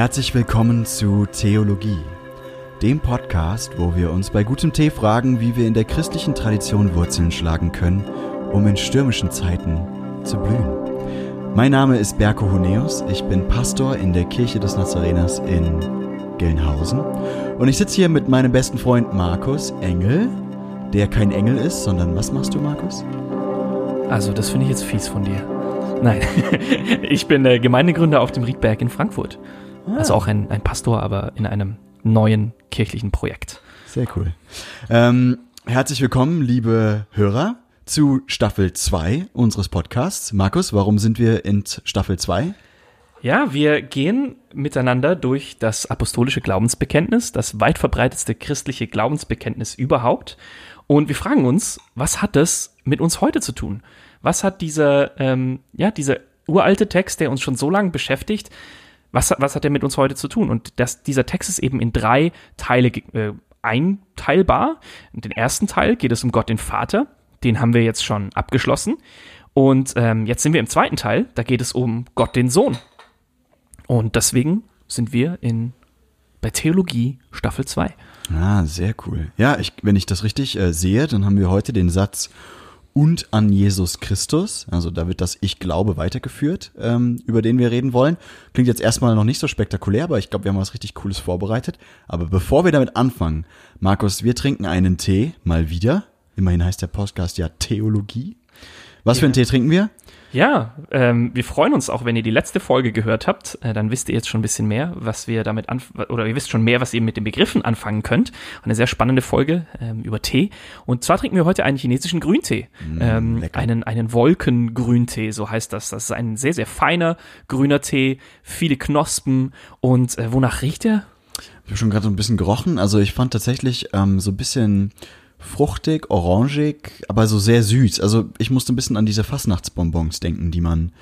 Herzlich willkommen zu Theologie, dem Podcast, wo wir uns bei gutem Tee fragen, wie wir in der christlichen Tradition Wurzeln schlagen können, um in stürmischen Zeiten zu blühen. Mein Name ist Berko Huneus, ich bin Pastor in der Kirche des Nazareners in Gelnhausen und ich sitze hier mit meinem besten Freund Markus Engel, der kein Engel ist, sondern was machst du, Markus? Also, das finde ich jetzt fies von dir. Nein, ich bin Gemeindegründer auf dem Riedberg in Frankfurt. Ah. Also auch ein, ein Pastor, aber in einem neuen kirchlichen Projekt. Sehr cool. Ähm, herzlich willkommen, liebe Hörer, zu Staffel 2 unseres Podcasts. Markus, warum sind wir in Staffel 2? Ja, wir gehen miteinander durch das apostolische Glaubensbekenntnis, das weit verbreitetste christliche Glaubensbekenntnis überhaupt. Und wir fragen uns, was hat das mit uns heute zu tun? Was hat dieser, ähm, ja, dieser uralte Text, der uns schon so lange beschäftigt, was, was hat er mit uns heute zu tun? Und das, dieser Text ist eben in drei Teile äh, einteilbar. In den ersten Teil geht es um Gott den Vater, den haben wir jetzt schon abgeschlossen. Und ähm, jetzt sind wir im zweiten Teil, da geht es um Gott den Sohn. Und deswegen sind wir in bei Theologie Staffel 2. Ah, sehr cool. Ja, ich, wenn ich das richtig äh, sehe, dann haben wir heute den Satz und an Jesus Christus. Also da wird das Ich glaube weitergeführt, ähm, über den wir reden wollen. Klingt jetzt erstmal noch nicht so spektakulär, aber ich glaube, wir haben was richtig Cooles vorbereitet. Aber bevor wir damit anfangen, Markus, wir trinken einen Tee, mal wieder. Immerhin heißt der Podcast ja Theologie. Was ja. für einen Tee trinken wir? Ja, ähm, wir freuen uns auch, wenn ihr die letzte Folge gehört habt. Äh, dann wisst ihr jetzt schon ein bisschen mehr, was wir damit an oder ihr wisst schon mehr, was ihr mit den Begriffen anfangen könnt. Eine sehr spannende Folge ähm, über Tee. Und zwar trinken wir heute einen chinesischen Grüntee, mm, ähm, einen einen Wolkengrüntee, so heißt das. Das ist ein sehr sehr feiner grüner Tee, viele Knospen und äh, wonach riecht er? Ich habe schon gerade so ein bisschen gerochen. Also ich fand tatsächlich ähm, so ein bisschen fruchtig, orangig, aber so sehr süß. Also ich musste ein bisschen an diese Fastnachtsbonbons denken, die man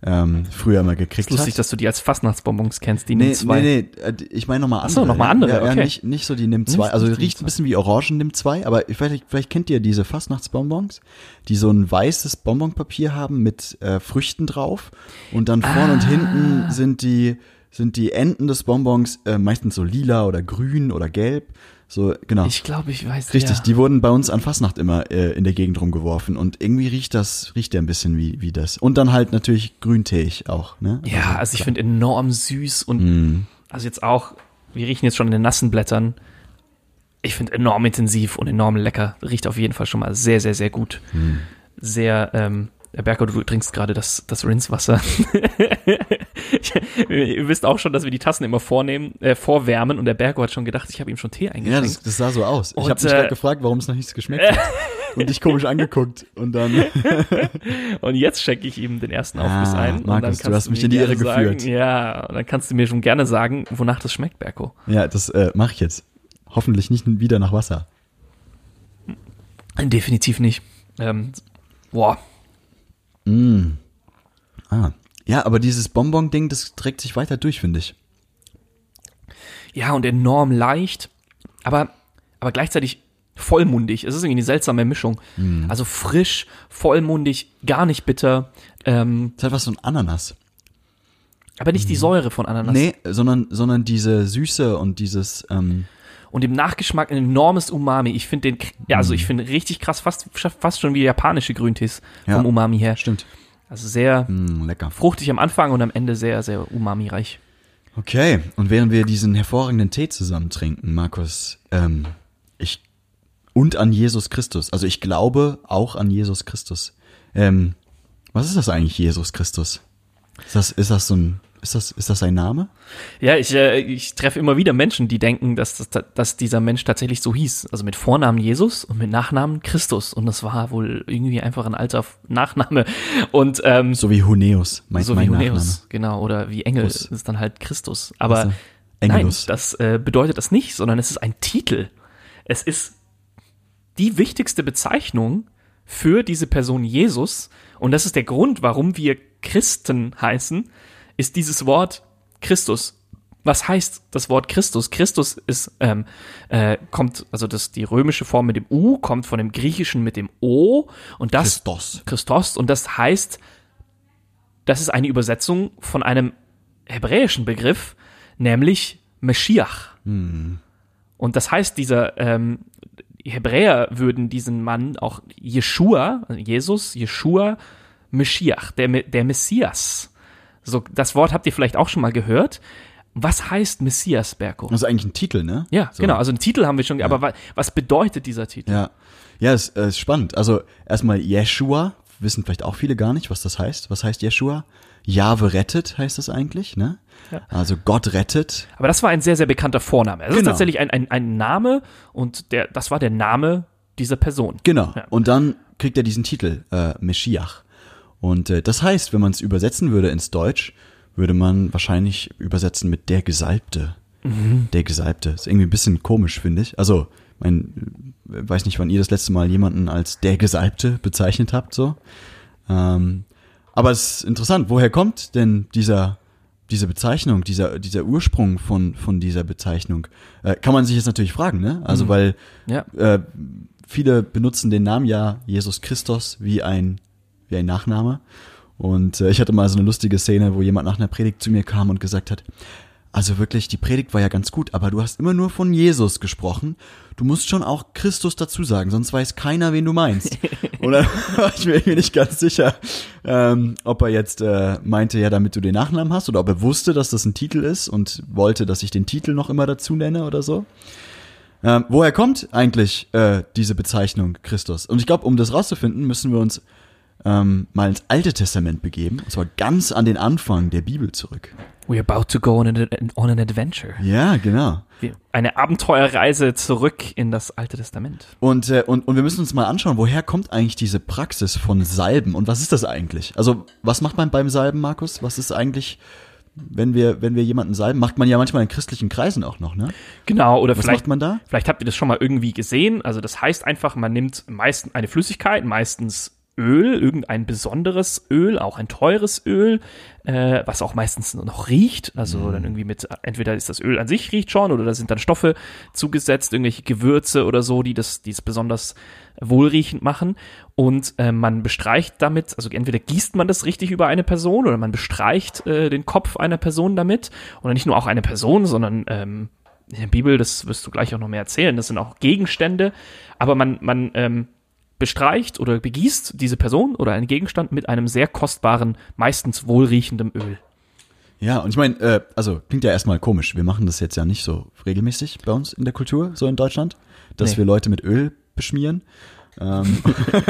ähm, früher mal gekriegt hat. Ist lustig, hat. dass du die als Fastnachtsbonbons kennst, die nee, NIM 2. Nee, nee, äh, ich meine nochmal andere. Achso, nochmal andere, ja, okay. Ja, nicht, nicht so die NIM 2. Also riecht ein bisschen wie Orangen NIM 2, aber vielleicht, vielleicht kennt ihr diese Fastnachtsbonbons, die so ein weißes Bonbonpapier haben mit äh, Früchten drauf und dann vorne ah. und hinten sind die sind die Enden des Bonbons äh, meistens so lila oder grün oder gelb so, genau. Ich glaube, ich weiß. Richtig, ja. die wurden bei uns an Fastnacht immer äh, in der Gegend rumgeworfen und irgendwie riecht das, riecht der ein bisschen wie, wie das. Und dann halt natürlich grünteig auch, ne? Ja, also, also ich finde enorm süß und mm. also jetzt auch, wir riechen jetzt schon in den nassen Blättern. Ich finde enorm intensiv und enorm lecker. Riecht auf jeden Fall schon mal sehr, sehr, sehr gut. Mm. Sehr, ähm, Herr Berger, du trinkst gerade das, das Rinswasser. Ihr wisst auch schon, dass wir die Tassen immer vornehmen, äh, vorwärmen und der Berger hat schon gedacht, ich habe ihm schon Tee eingeschenkt. Ja, das, das sah so aus. Und, ich habe mich äh, gerade gefragt, warum es noch nichts geschmeckt hat. und dich komisch angeguckt und dann. und jetzt schenke ich ihm den ersten Aufguss ah, ein. Markus, du hast mich in die Irre geführt. Sagen, ja, und dann kannst du mir schon gerne sagen, wonach das schmeckt, Berko. Ja, das äh, mache ich jetzt. Hoffentlich nicht wieder nach Wasser. Definitiv nicht. Ähm, boah, Mm. Ah. Ja, aber dieses Bonbon-Ding, das trägt sich weiter durch, finde ich. Ja, und enorm leicht, aber, aber gleichzeitig vollmundig. Es ist irgendwie eine seltsame Mischung. Mm. Also frisch, vollmundig, gar nicht bitter. Ähm, das hat was ein Ananas. Aber nicht die Säure von Ananas. Nee, sondern, sondern diese Süße und dieses, ähm, und im Nachgeschmack ein enormes Umami. Ich finde den, ja, also ich mhm. finde richtig krass, fast, fast schon wie japanische Grüntees ja, vom Umami her. Stimmt. Also sehr mm, lecker. fruchtig am Anfang und am Ende sehr, sehr umami-reich. Okay, und während wir diesen hervorragenden Tee zusammen trinken, Markus, ähm, ich und an Jesus Christus. Also ich glaube auch an Jesus Christus. Ähm, was ist das eigentlich, Jesus Christus? Ist das, ist das so ein ist das, ist das ein Name? Ja, ich, äh, ich treffe immer wieder Menschen, die denken, dass, dass, dass dieser Mensch tatsächlich so hieß. Also mit Vornamen Jesus und mit Nachnamen Christus. Und das war wohl irgendwie einfach ein alter Nachname. Und, ähm, so wie Huneus, mein, so mein wie Huneus, Nachname. genau. Oder wie Engel Us. ist dann halt Christus. Aber nein, das äh, bedeutet das nicht, sondern es ist ein Titel. Es ist die wichtigste Bezeichnung für diese Person Jesus. Und das ist der Grund, warum wir Christen heißen ist dieses Wort Christus. Was heißt das Wort Christus? Christus ist, ähm, äh, kommt, also das, die römische Form mit dem U kommt von dem griechischen mit dem O und das Christos. Christos und das heißt, das ist eine Übersetzung von einem hebräischen Begriff, nämlich Meschiach. Und das heißt, dieser ähm, Hebräer würden diesen Mann auch Jeshua, also Jesus, Jeshua, Meschiach, der, der Messias. So, das Wort habt ihr vielleicht auch schon mal gehört. Was heißt Messias, Berko? Das ist eigentlich ein Titel, ne? Ja, So. genau. Also einen Titel haben wir schon, aber wa was bedeutet dieser Titel? Ja, ja, ist, äh, ist spannend. Also erstmal Jeshua, wissen vielleicht auch viele gar nicht, was das heißt. Was heißt Jeshua? Jahwe rettet heißt das eigentlich, ne? Ja. Also Gott rettet. Aber das war ein sehr, sehr bekannter Vorname. Es ist Genau. tatsächlich ein, ein, ein Name und der, das war der Name dieser Person. Genau. Ja. Und dann kriegt er diesen Titel, äh, Meschiach. Und äh, das heißt, wenn man es übersetzen würde ins Deutsch, würde man wahrscheinlich übersetzen mit der Gesalbte. Der Gesalbte. Ist irgendwie ein bisschen komisch, finde ich. Also, mein, äh, weiß nicht, wann ihr das letzte Mal jemanden als der Gesalbte bezeichnet habt, so. Ähm, aber es ist interessant, woher kommt denn dieser, diese Bezeichnung, dieser, dieser Ursprung von, von dieser Bezeichnung? Äh, kann man sich jetzt natürlich fragen, ne? Also, weil Ja. äh, viele benutzen den Namen ja Jesus Christus wie ein, wie ein Nachname. Und äh, ich hatte mal so eine lustige Szene, wo jemand nach einer Predigt zu mir kam und gesagt hat, also wirklich, die Predigt war ja ganz gut, aber du hast immer nur von Jesus gesprochen. Du musst schon auch Christus dazu sagen, sonst weiß keiner, wen du meinst. War ich mir irgendwie nicht ganz sicher, ähm, ob er jetzt äh, meinte, ja, damit du den Nachnamen hast, oder ob er wusste, dass das ein Titel ist und wollte, dass ich den Titel noch immer dazu nenne oder so. Ähm, woher kommt eigentlich äh, diese Bezeichnung Christus? Und ich glaube, um das rauszufinden, müssen wir uns ähm, mal ins Alte Testament begeben, und zwar ganz an den Anfang der Bibel zurück. We're about to go on an, on an adventure. Ja, genau. Eine Abenteuerreise zurück in das Alte Testament. Und, äh, und, und wir müssen uns mal anschauen, woher kommt eigentlich diese Praxis von Salben und was ist das eigentlich? Also, was macht man beim Salben, Markus? Was ist eigentlich, wenn wir, wenn wir jemanden salben? Macht man ja manchmal in christlichen Kreisen auch noch, ne? Genau, oder Was vielleicht, macht man da? vielleicht habt ihr das schon mal irgendwie gesehen. Also das heißt einfach, man nimmt meistens eine Flüssigkeit, meistens Öl, irgendein besonderes Öl, auch ein teures Öl, äh, was auch meistens noch riecht. Also dann irgendwie mit, entweder ist das Öl an sich riecht schon oder da sind dann Stoffe zugesetzt, irgendwelche Gewürze oder so, die das, die es besonders wohlriechend machen. Und äh, man bestreicht damit, also entweder gießt man das richtig über eine Person oder man bestreicht äh, den Kopf einer Person damit. Oder nicht nur auch eine Person, sondern ähm, in der Bibel, das wirst du gleich auch noch mehr erzählen, das sind auch Gegenstände, aber man, man ähm, bestreicht oder begießt diese Person oder einen Gegenstand mit einem sehr kostbaren, meistens wohlriechenden Öl. Ja, und ich meine, äh, also klingt ja erstmal komisch. Wir machen das jetzt ja nicht so regelmäßig bei uns in der Kultur, so in Deutschland, dass Nee. wir Leute mit Öl beschmieren. Ähm,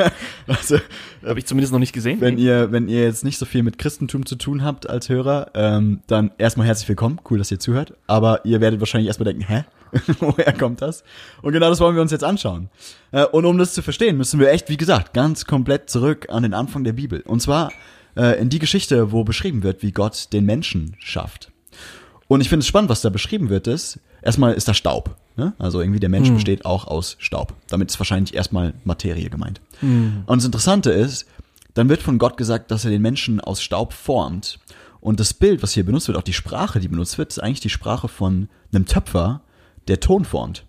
also, Habe ich zumindest noch nicht gesehen. wenn ihr, wenn ihr jetzt nicht so viel mit Christentum zu tun habt als Hörer, ähm, dann erstmal herzlich willkommen. Cool, dass ihr zuhört. Aber ihr werdet wahrscheinlich erstmal denken, hä? Woher kommt das? Und genau das wollen wir uns jetzt anschauen. Äh, und um das zu verstehen, müssen wir echt, wie gesagt, ganz komplett zurück an den Anfang der Bibel. Und zwar äh, in die Geschichte, wo beschrieben wird, wie Gott den Menschen schafft. Und ich finde es spannend, was da beschrieben wird, ist, erstmal ist da Staub. Ne? Also irgendwie der Mensch besteht auch aus Staub. Damit ist wahrscheinlich erstmal Materie gemeint. Und das Interessante ist, dann wird von Gott gesagt, dass er den Menschen aus Staub formt. Und das Bild, was hier benutzt wird, auch die Sprache, die benutzt wird, ist eigentlich die Sprache von einem Töpfer, der Ton formt.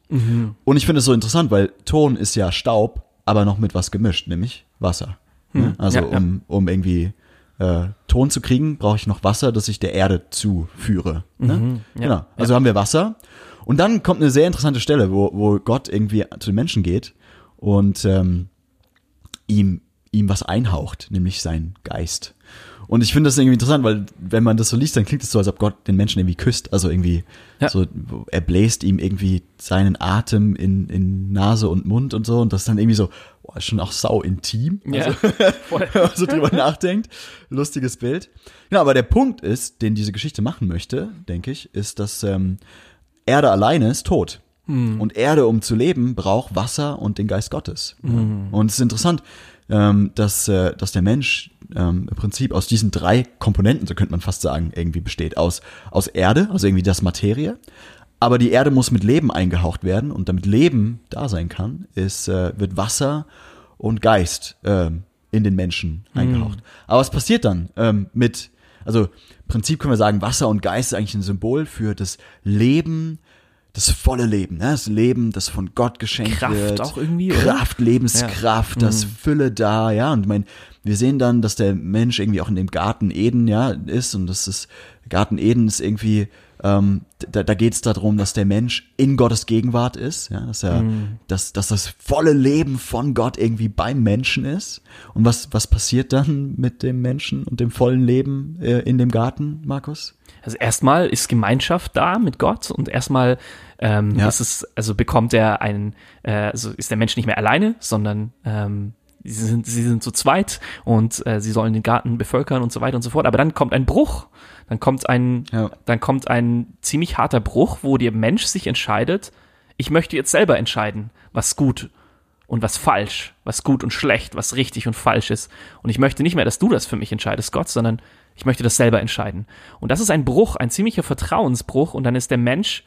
Und ich finde es so interessant, weil Ton ist ja Staub, aber noch mit was gemischt, nämlich Wasser. Ne? Also Ja, ja. um, um irgendwie äh, Ton zu kriegen, brauche ich noch Wasser, das ich der Erde zuführe. Ne? ja, Genau. Also haben wir Wasser. Und dann kommt eine sehr interessante Stelle, wo, wo Gott irgendwie zu den Menschen geht und ähm, ihm, ihm was einhaucht, nämlich sein Geist. Und ich finde das irgendwie interessant, weil wenn man das so liest, dann klingt es so, als ob Gott den Menschen irgendwie küsst. Also irgendwie Ja. so, er bläst ihm irgendwie seinen Atem in, in Nase und Mund und so. Und das ist dann irgendwie so, boah, ist schon auch sau intim. Ja, voll. wenn man so drüber nachdenkt. Lustiges Bild. Ja, aber der Punkt ist, den diese Geschichte machen möchte, denke ich, ist, dass ähm, Erde alleine ist tot. Und Erde, um zu leben, braucht Wasser und den Geist Gottes. Und es ist interessant, ähm, dass, äh, dass der Mensch ähm, im Prinzip aus diesen drei Komponenten, so könnte man fast sagen, irgendwie besteht. Aus, aus Erde, also irgendwie das Materie. Aber die Erde muss mit Leben eingehaucht werden und damit Leben da sein kann, ist, äh, wird Wasser und Geist ähm, in den Menschen eingehaucht. Aber was passiert dann ähm, mit, also im Prinzip können wir sagen, Wasser und Geist ist eigentlich ein Symbol für das Leben, das volle Leben, ne? das Leben, das von Gott geschenkt Kraft wird. auch irgendwie, oder? Kraft, Lebenskraft, das Fülle da, ja. Und ich mein, wir sehen dann, dass der Mensch irgendwie auch in dem Garten Eden, ja, ist und das ist, Garten Eden ist irgendwie ähm, da, da geht es darum, dass der Mensch in Gottes Gegenwart ist, ja, dass er, dass, dass das volle Leben von Gott irgendwie beim Menschen ist. Und was, was passiert dann mit dem Menschen und dem vollen Leben äh, in dem Garten, Markus? Also erstmal ist Gemeinschaft da mit Gott und erstmal ähm, Ja. ist es, also bekommt er einen, äh, also ist der Mensch nicht mehr alleine, sondern ähm, sie sind, sie sind zu zweit und äh, sie sollen den Garten bevölkern und so weiter und so fort. Aber dann kommt ein Bruch, dann kommt ein, Ja. dann kommt ein ziemlich harter Bruch, wo der Mensch sich entscheidet, ich möchte jetzt selber entscheiden, was gut und was falsch, was gut und schlecht, was richtig und falsch ist. Und ich möchte nicht mehr, dass du das für mich entscheidest, Gott, sondern ich möchte das selber entscheiden. Und das ist ein Bruch, ein ziemlicher Vertrauensbruch und dann ist der Mensch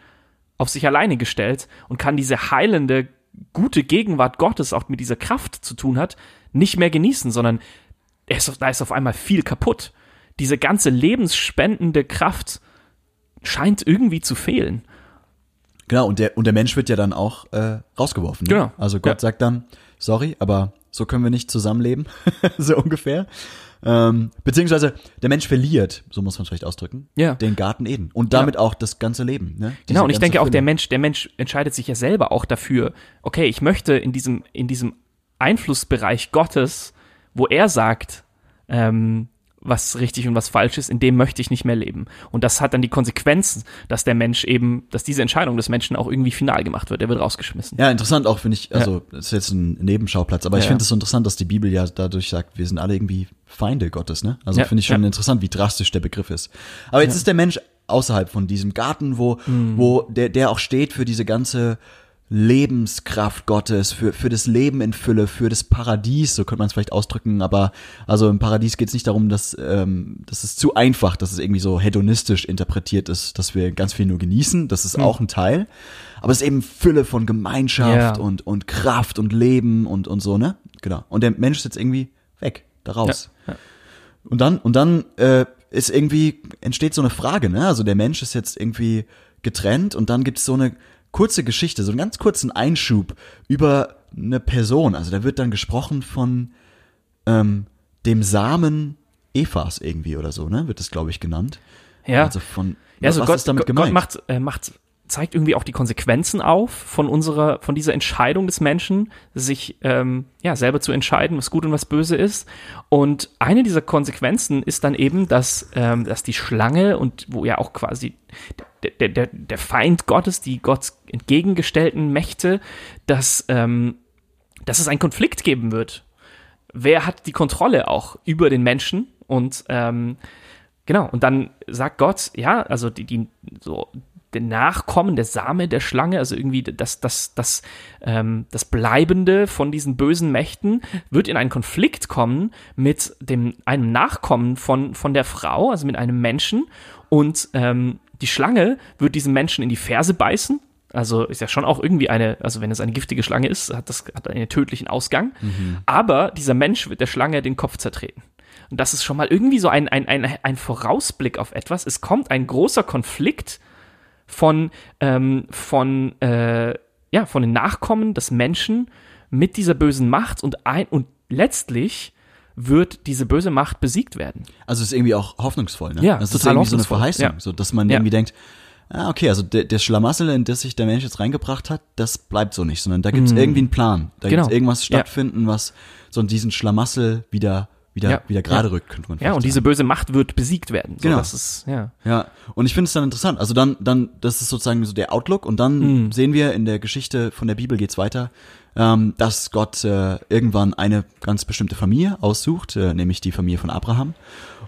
auf sich alleine gestellt und kann diese heilende, gute Gegenwart Gottes, auch mit dieser Kraft zu tun hat, nicht mehr genießen, sondern er ist, da ist auf einmal viel kaputt. Diese ganze lebensspendende Kraft scheint irgendwie zu fehlen. Genau, und der, und der Mensch wird ja dann auch äh, rausgeworfen. Ne? Genau. Also Gott Ja. sagt dann, sorry, aber so können wir nicht zusammenleben, so ungefähr. Ähm, beziehungsweise der Mensch verliert, so muss man es vielleicht ausdrücken, Ja. den Garten Eden und damit auch das ganze Leben. Ne? Genau, und ich denke auch, der Mensch, der Mensch entscheidet sich ja selber auch dafür, okay, ich möchte in diesem, in diesem Einflussbereich Gottes, wo er sagt, ähm, was richtig und was falsch ist, in dem möchte ich nicht mehr leben. Und das hat dann die Konsequenzen, dass der Mensch eben, dass diese Entscheidung des Menschen auch irgendwie final gemacht wird. Er wird rausgeschmissen. Ja, interessant auch, finde ich, also das ist jetzt ein Nebenschauplatz, aber ich Ja. finde es so interessant, dass die Bibel ja dadurch sagt, wir sind alle irgendwie Feinde Gottes, ne? Also Ja, finde ich schon ja. interessant, wie drastisch der Begriff ist. Aber jetzt ist der Mensch außerhalb von diesem Garten, wo, Mhm. wo der, der auch steht für diese ganze Lebenskraft Gottes, für, für das Leben in Fülle, für das Paradies, so könnte man es vielleicht ausdrücken, aber also im Paradies geht es nicht darum, dass, ähm, das ist zu einfach, dass es irgendwie so hedonistisch interpretiert ist, dass wir ganz viel nur genießen, das ist auch ein Teil, aber es ist eben Fülle von Gemeinschaft Ja. und, und Kraft und Leben und, und so, ne? Genau. Und der Mensch ist jetzt irgendwie weg, da raus. Ja, ja. Und dann, und dann äh, ist irgendwie, entsteht so eine Frage, ne? Also der Mensch ist jetzt irgendwie getrennt und dann gibt es so eine kurze Geschichte, so einen ganz kurzen Einschub über eine Person. Also da wird dann gesprochen von ähm, dem Samen Evas irgendwie oder so, ne? Wird das, glaube ich, genannt. Ja. Also von Ja, also was Gott, ist damit Gott gemeint? macht, äh, macht, zeigt irgendwie auch die Konsequenzen auf von unserer, von dieser Entscheidung des Menschen, sich ähm, ja selber zu entscheiden, was gut und was böse ist. Und eine dieser Konsequenzen ist dann eben, dass, ähm, dass die Schlange und wo ja auch quasi der, der, der Feind Gottes, die Gott entgegengestellten Mächte, dass, ähm, dass es einen Konflikt geben wird. Wer hat die Kontrolle auch über den Menschen? Und ähm, Genau, und dann sagt Gott, ja, also die, die so der Nachkommen, der Same der Schlange, also irgendwie das, das, das, ähm, das Bleibende von diesen bösen Mächten, wird in einen Konflikt kommen mit dem, einem Nachkommen von, von der Frau, also mit einem Menschen. Und ähm, die Schlange wird diesem Menschen in die Ferse beißen. Also ist ja schon auch irgendwie eine, also wenn es eine giftige Schlange ist, hat das hat einen tödlichen Ausgang. Aber dieser Mensch wird der Schlange den Kopf zertreten. Und das ist schon mal irgendwie so ein, ein, ein, ein Vorausblick auf etwas. Es kommt ein großer Konflikt von, ähm, von, äh, ja, von den Nachkommen des Menschen mit dieser bösen Macht und ein, und letztlich wird diese böse Macht besiegt werden. Also es ist irgendwie auch hoffnungsvoll, ne? Ja, das ist total irgendwie so eine Verheißung, ja. so dass man Ja. irgendwie denkt, ah, okay, also der, der Schlamassel, in das sich der Mensch jetzt reingebracht hat, das bleibt so nicht, sondern da gibt es irgendwie einen Plan. Da Genau. gibt es irgendwas Ja. stattfinden, was so diesen Schlamassel wieder, wieder, Ja. wieder gerade Ja. rückt, könnte man Ja, und diese sagen. böse Macht wird besiegt werden. So, Genau. Das ist, ja. Ja, und ich finde es dann interessant. Also dann, dann, das ist sozusagen so der Outlook und dann Mhm. sehen wir in der Geschichte von der Bibel geht's weiter, ähm, dass Gott äh, irgendwann eine ganz bestimmte Familie aussucht, äh, nämlich die Familie von Abraham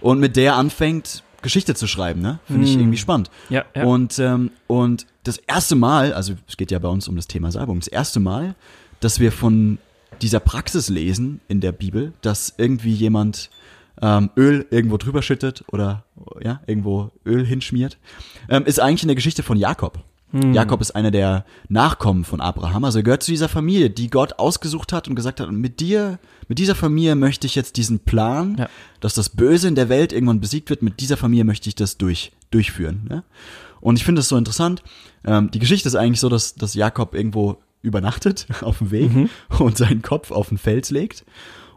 und mit der anfängt Geschichte zu schreiben. Ne, finde ich irgendwie spannend. Ja, ja. Und ähm, und das erste Mal, also es geht ja bei uns um das Thema Salbung, das erste Mal, dass wir von dieser Praxis lesen in der Bibel, dass irgendwie jemand ähm, Öl irgendwo drüber schüttet oder ja, irgendwo Öl hinschmiert, ähm, ist eigentlich in der Geschichte von Jakob. Hm. Jakob ist einer der Nachkommen von Abraham, also er gehört zu dieser Familie, die Gott ausgesucht hat und gesagt hat, mit dir, mit dieser Familie möchte ich jetzt diesen Plan, Ja. dass das Böse in der Welt irgendwann besiegt wird, mit dieser Familie möchte ich das durch, durchführen. Ne? Und ich finde das so interessant. Ähm, die Geschichte ist eigentlich so, dass, dass Jakob irgendwo übernachtet auf dem Weg Mhm. und seinen Kopf auf den Fels legt.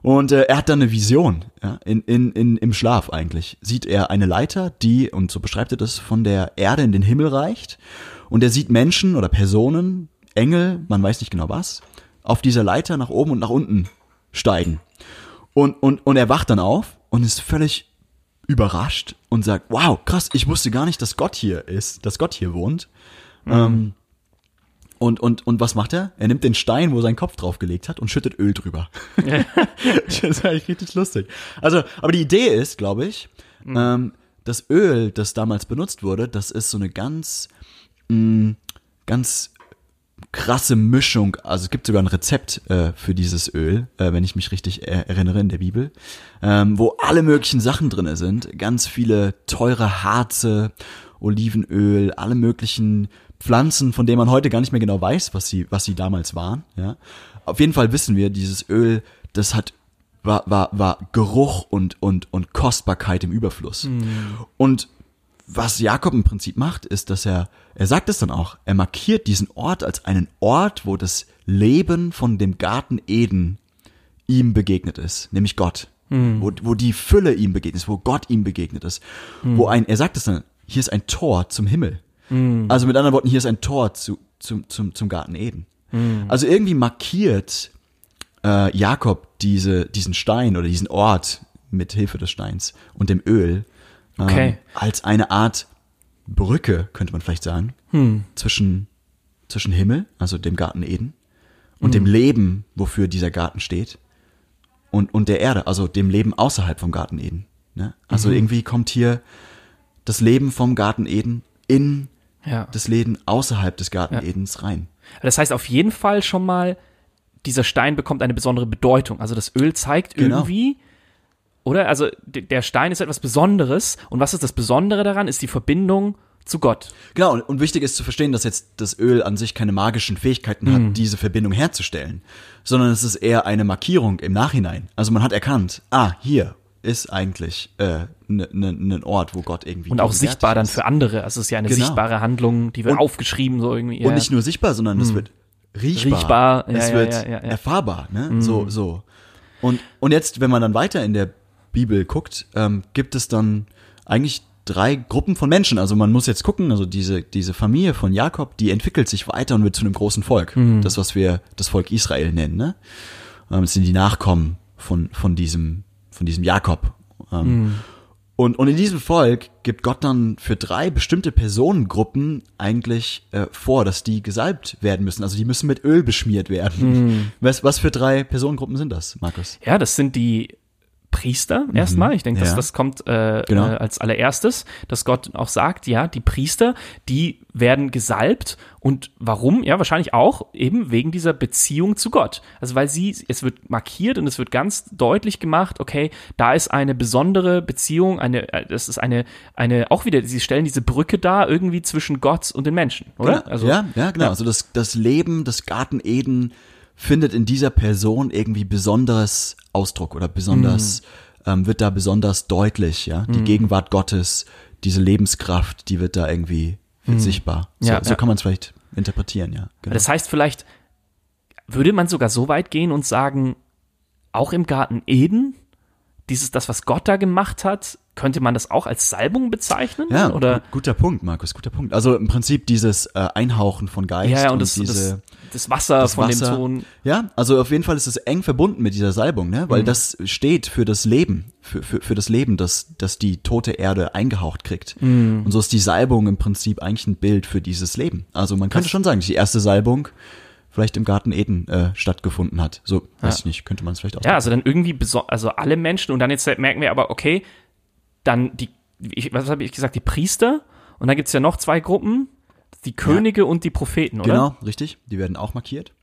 Und äh, er hat dann eine Vision, ja, in, in, in, im Schlaf eigentlich. Sieht er eine Leiter, die, und so beschreibt er das, von der Erde in den Himmel reicht. Und er sieht Menschen oder Personen, Engel, man weiß nicht genau was, auf dieser Leiter nach oben und nach unten steigen. Und, und, und er wacht dann auf und ist völlig überrascht und sagt, wow, krass, ich wusste gar nicht, dass Gott hier ist, dass Gott hier wohnt. Mhm. Ähm, und, und, und was macht er? Er nimmt den Stein, wo sein Kopf draufgelegt hat und schüttet Öl drüber. das ist eigentlich richtig lustig. Also, aber die Idee ist, glaube ich, mhm. ähm, das Öl, das damals benutzt wurde, das ist so eine ganz, mh, mm, ganz krasse Mischung. Also es gibt sogar ein Rezept äh, für dieses Öl, äh, wenn ich mich richtig er erinnere in der Bibel, ähm, wo alle möglichen Sachen drinne sind. Ganz viele teure Harze, Olivenöl, alle möglichen Pflanzen, von denen man heute gar nicht mehr genau weiß, was sie, was sie damals waren. Ja? Auf jeden Fall wissen wir, dieses Öl, das hat war, war, war Geruch und, und, und Kostbarkeit im Überfluss. Mhm. Und was Jakob im Prinzip macht, ist, dass er, er sagt es dann auch, er markiert diesen Ort als einen Ort, wo das Leben von dem Garten Eden ihm begegnet ist, nämlich Gott. Mhm. Wo, wo die Fülle ihm begegnet ist, wo Gott ihm begegnet ist. Mhm. Wo ein, er sagt es dann, hier ist ein Tor zum Himmel. Mhm. Also mit anderen Worten, hier ist ein Tor zu, zum, zum, zum Garten Eden. Mhm. Also irgendwie markiert äh, Jakob diese, diesen Stein oder diesen Ort mit Hilfe des Steins und dem Öl okay. ähm, als eine Art Brücke, könnte man vielleicht sagen, hm. zwischen, zwischen Himmel, also dem Garten Eden, und hm. dem Leben, wofür dieser Garten steht, und, und der Erde, also dem Leben außerhalb vom Garten Eden. Ne? Also mhm. irgendwie kommt hier das Leben vom Garten Eden in ja. das Leben außerhalb des Garten ja. Edens rein. Das heißt auf jeden Fall schon mal, dieser Stein bekommt eine besondere Bedeutung. Also das Öl zeigt genau. irgendwie, oder? Also der Stein ist etwas Besonderes. Und was ist das Besondere daran? Ist die Verbindung zu Gott. Genau, und wichtig ist zu verstehen, dass jetzt das Öl an sich keine magischen Fähigkeiten hat, mhm. diese Verbindung herzustellen, sondern es ist eher eine Markierung im Nachhinein. Also man hat erkannt, ah, hier ist eigentlich ein äh, ne, ne, ne Ort, wo Gott irgendwie und auch sichtbar dann für andere. Also es ist ja eine genau. sichtbare Handlung, die wird und, aufgeschrieben so irgendwie. Ja. Und nicht nur sichtbar, sondern es mhm. wird riechbar, riechbar ja, es ja, wird erfahrbar, ne? Mhm. So so. Und und jetzt, wenn man dann weiter in der Bibel guckt, ähm, gibt es dann eigentlich drei Gruppen von Menschen. Also man muss jetzt gucken, also diese, diese Familie von Jakob, die entwickelt sich weiter und wird zu einem großen Volk. Mhm. Das, was wir das Volk Israel nennen. Ne? Ähm, das sind die Nachkommen von, von, diesem, von diesem Jakob. Ähm, mhm. Und, und in diesem Volk gibt Gott dann für drei bestimmte Personengruppen eigentlich äh, vor, dass die gesalbt werden müssen. Also die müssen mit Öl beschmiert werden. Mhm. Was, was für drei Personengruppen sind das, Markus? Ja, das sind die Priester mhm. erstmal. Ich denke, ja. das kommt äh, genau. äh, als allererstes, dass Gott auch sagt, ja, die Priester, die werden gesalbt und warum? Ja, wahrscheinlich auch eben wegen dieser Beziehung zu Gott. Also weil sie, es wird markiert und es wird ganz deutlich gemacht, okay, da ist eine besondere Beziehung, eine, äh, das ist eine, eine, auch wieder, sie stellen diese Brücke da irgendwie zwischen Gott und den Menschen, oder? Genau. Also, ja, ja, genau. Ja. Also das, das Leben, das Garten Eden findet in dieser Person irgendwie besonderes Ausdruck oder besonders, mm. ähm, wird da besonders deutlich, ja. Die mm. Gegenwart Gottes, diese Lebenskraft, die wird da irgendwie wird mm. sichtbar. So, ja, so ja. kann man es vielleicht interpretieren, ja. Genau. Das heißt, vielleicht würde man sogar so weit gehen und sagen, auch im Garten Eden, dieses, das, was Gott da gemacht hat, könnte man das auch als Salbung bezeichnen? Ja, oder? guter Punkt, Markus, guter Punkt. Also im Prinzip dieses äh, Einhauchen von Geist ja, ja, und, und das, diese, das, das Wasser das von Wasser. dem Ton. Ja, also auf jeden Fall ist es eng verbunden mit dieser Salbung, ne? weil mhm. das steht für das Leben, für, für, für das Leben, das, das die tote Erde eingehaucht kriegt. Mhm. Und so ist die Salbung im Prinzip eigentlich ein Bild für dieses Leben. Also man könnte schon sagen, die erste Salbung vielleicht im Garten Eden äh, stattgefunden hat. So, weiß ja. ich nicht, könnte man es vielleicht auch. Ja, also dann irgendwie, also alle Menschen und dann jetzt merken wir aber, okay, dann die, ich, was habe ich gesagt, die Priester und dann gibt's ja noch zwei Gruppen, die Könige ja. und die Propheten, oder? Genau, richtig. Die werden auch markiert.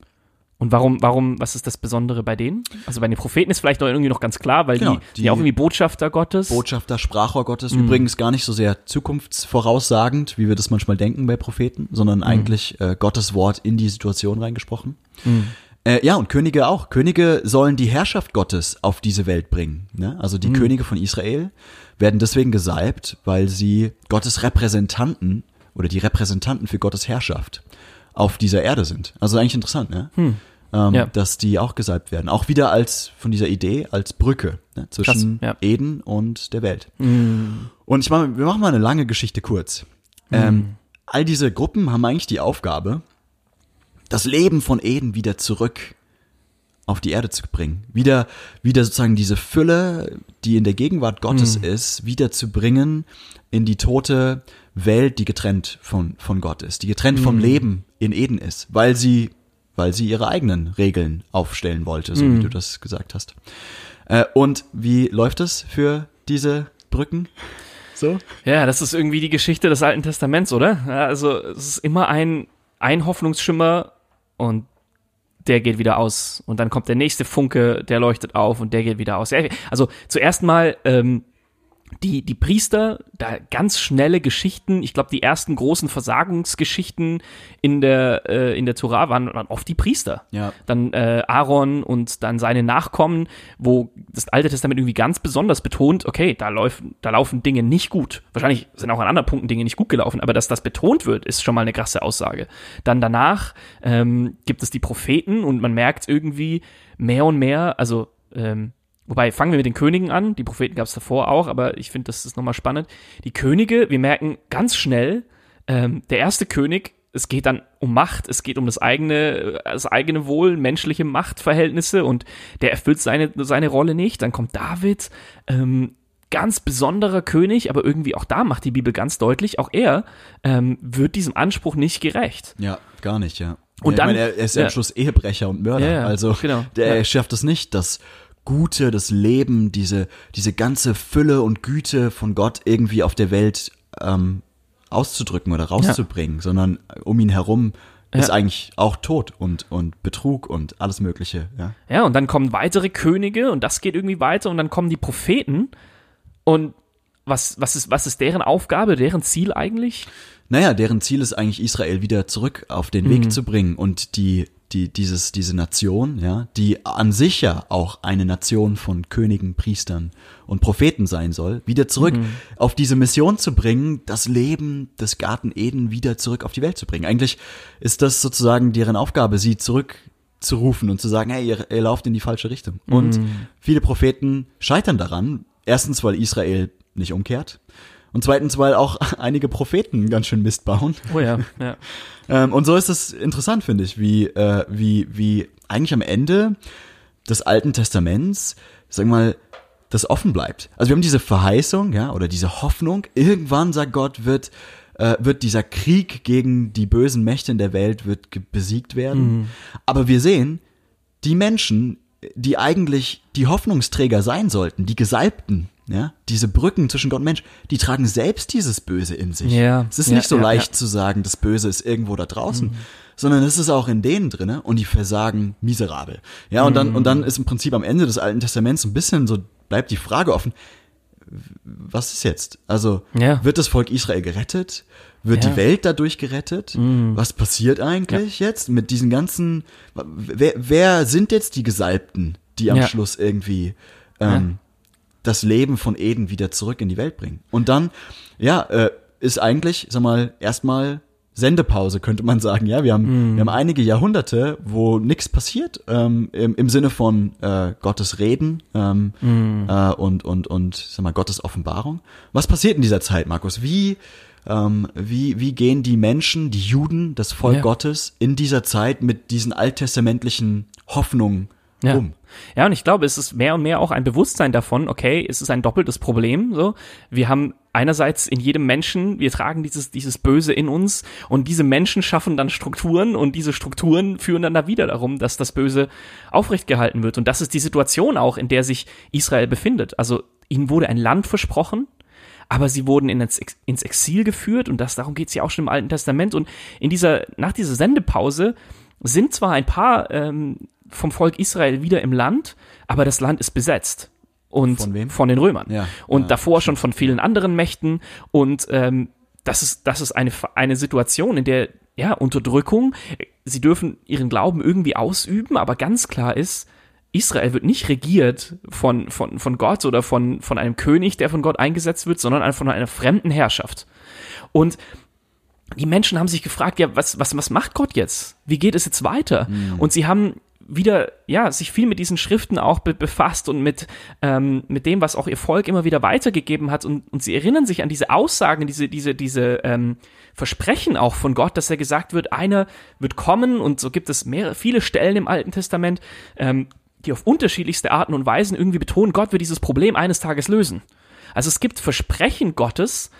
Und warum, warum, was ist das Besondere bei denen? Also bei den Propheten ist vielleicht noch irgendwie noch ganz klar, weil genau, die, die, die auch irgendwie Botschafter Gottes. Botschafter, Sprachrohr Gottes. Mhm. Übrigens gar nicht so sehr zukunftsvoraussagend, wie wir das manchmal denken bei Propheten, sondern mhm. eigentlich äh, Gottes Wort in die Situation reingesprochen. Mhm. Äh, ja, und Könige auch. Könige sollen die Herrschaft Gottes auf diese Welt bringen. Ne? Also die mhm. Könige von Israel werden deswegen gesalbt, weil sie Gottes Repräsentanten oder die Repräsentanten für Gottes Herrschaft auf dieser Erde sind. Also eigentlich interessant, ne? Hm. ähm, Ja. dass die auch gesalbt werden. Auch wieder als von dieser Idee als Brücke ne, zwischen Krass, ja. Eden und der Welt. Mm. Und ich mache, wir machen mal eine lange Geschichte kurz. Ähm, all diese Gruppen haben eigentlich die Aufgabe, das Leben von Eden wieder zurück auf die Erde zu bringen. Wieder, wieder sozusagen diese Fülle, die in der Gegenwart Gottes ist, wieder zu bringen in die tote Welt, die getrennt von, von Gott ist, die getrennt vom Leben in Eden ist, weil sie, weil sie ihre eigenen Regeln aufstellen wollte, so wie du das gesagt hast. Äh, und wie läuft es für diese Brücken? So? Ja, das ist irgendwie die Geschichte des Alten Testaments, oder? Also es ist immer ein, ein Hoffnungsschimmer und der geht wieder aus. Und dann kommt der nächste Funke, der leuchtet auf und der geht wieder aus. Also zuerst mal ähm, die, die Priester, da ganz schnelle Geschichten. Ich glaube, die ersten großen Versagungsgeschichten in der, äh, in der Tora waren, waren oft die Priester. Ja. Dann äh, Aaron und dann seine Nachkommen, wo das Alte Testament irgendwie ganz besonders betont, okay, da, laufen da laufen Dinge nicht gut. Wahrscheinlich sind auch an anderen Punkten Dinge nicht gut gelaufen, aber dass das betont wird, ist schon mal eine krasse Aussage. Dann danach ähm, gibt es die Propheten und man merkt irgendwie mehr und mehr, also ähm, Wobei, fangen wir mit den Königen an. Die Propheten gab es davor auch, aber ich finde, das ist nochmal spannend. Die Könige, wir merken ganz schnell, ähm, der erste König, es geht dann um Macht, es geht um das eigene, das eigene Wohl, menschliche Machtverhältnisse und der erfüllt seine, seine Rolle nicht. Dann kommt David, ähm, ganz besonderer König, aber irgendwie auch da macht die Bibel ganz deutlich, auch er ähm, wird diesem Anspruch nicht gerecht. Ja, gar nicht, ja. Und ja, dann- ich meine, er ist ja am Schluss Ehebrecher und Mörder. Ja, ja, also genau. der Ja. er schafft es nicht, das Gute, das Leben, diese, diese ganze Fülle und Güte von Gott irgendwie auf der Welt ähm, auszudrücken oder rauszubringen, sondern um ihn herum ist Ja. eigentlich auch Tod und, und Betrug und alles Mögliche. Ja. Ja, und dann kommen weitere Könige und das geht irgendwie weiter und dann kommen die Propheten und was, was, ist, was ist deren Aufgabe, deren Ziel eigentlich? Naja, deren Ziel ist eigentlich, Israel wieder zurück auf den Mhm. Weg zu bringen und die, die, dieses, diese Nation, ja, die an sich ja auch eine Nation von Königen, Priestern und Propheten sein soll, wieder zurück Mhm. auf diese Mission zu bringen, das Leben des Garten Eden wieder zurück auf die Welt zu bringen. Eigentlich ist das sozusagen deren Aufgabe, sie zurück zu rufen und zu sagen, hey, ihr, ihr lauft in die falsche Richtung. Und Mhm. viele Propheten scheitern daran. Erstens, weil Israel nicht umkehrt. Und zweitens, weil auch einige Propheten ganz schön Mist bauen. Oh ja, ja. Ähm, und so ist es interessant, finde ich, wie, äh, wie, wie eigentlich am Ende des Alten Testaments, sag mal, das offen bleibt. Also wir haben diese Verheißung, ja, oder diese Hoffnung. Irgendwann, sagt Gott, wird, äh, wird dieser Krieg gegen die bösen Mächte in der Welt wird besiegt werden. Aber wir sehen, die Menschen, die eigentlich die Hoffnungsträger sein sollten, die Gesalbten, ja, diese Brücken zwischen Gott und Mensch, die tragen selbst dieses Böse in sich. Ja, es ist ja, nicht so ja, leicht zu sagen, das Böse ist irgendwo da draußen, sondern es ist auch in denen drinne und die versagen miserabel. Ja, und dann, und dann ist im Prinzip am Ende des Alten Testaments ein bisschen so, bleibt die Frage offen, was ist jetzt? Also, Ja. wird das Volk Israel gerettet? Wird. Mhm. die Welt dadurch gerettet? Was passiert eigentlich jetzt mit diesen ganzen, wer, wer sind jetzt die Gesalbten, die am. Schluss irgendwie ähm, das Leben von Eden wieder zurück in die Welt bringen? Und dann, ja, äh, ist eigentlich, sag mal, erstmal Sendepause, könnte man sagen. Ja, wir haben, wir haben einige Jahrhunderte, wo nichts passiert, ähm, im, im Sinne von äh, Gottes Reden ähm, äh, und, und, und sag mal, Gottes Offenbarung. Was passiert in dieser Zeit, Markus? Wie, ähm, wie, wie gehen die Menschen, die Juden, das Volk Ja. Gottes in dieser Zeit mit diesen alttestamentlichen Hoffnungen Ja. um? Ja, und ich glaube, es ist mehr und mehr auch ein Bewusstsein davon, okay, es ist ein doppeltes Problem, so. Wir haben einerseits in jedem Menschen, wir tragen dieses, dieses Böse in uns und diese Menschen schaffen dann Strukturen und diese Strukturen führen dann da wieder darum, dass das Böse aufrecht gehalten wird. Und das ist die Situation auch, in der sich Israel befindet. Also, ihnen wurde ein Land versprochen, aber sie wurden ins, ins Exil geführt und das, darum geht es ja auch schon im Alten Testament. Und in dieser, nach dieser Sendepause sind zwar ein paar ähm, vom Volk Israel wieder im Land, aber das Land ist besetzt. Und Von wem? Von den Römern. Ja, und ja, davor schon von vielen anderen Mächten. Und ähm, das ist, das ist eine, eine Situation, in der, ja, Unterdrückung, sie dürfen ihren Glauben irgendwie ausüben, aber ganz klar ist, Israel wird nicht regiert von, von, von Gott oder von, von einem König, der von Gott eingesetzt wird, sondern von einer fremden Herrschaft. Und die Menschen haben sich gefragt, ja, was, was, was macht Gott jetzt? Wie geht es jetzt weiter? Und sie haben wieder, ja, sich viel mit diesen Schriften auch be befasst und mit, ähm, mit dem, was auch ihr Volk immer wieder weitergegeben hat. Und, und sie erinnern sich an diese Aussagen, diese, diese, diese ähm, Versprechen auch von Gott, dass er gesagt wird, einer wird kommen und so gibt es mehrere, viele Stellen im Alten Testament, ähm, die auf unterschiedlichste Arten und Weisen irgendwie betonen, Gott wird dieses Problem eines Tages lösen. Also es gibt Versprechen Gottes,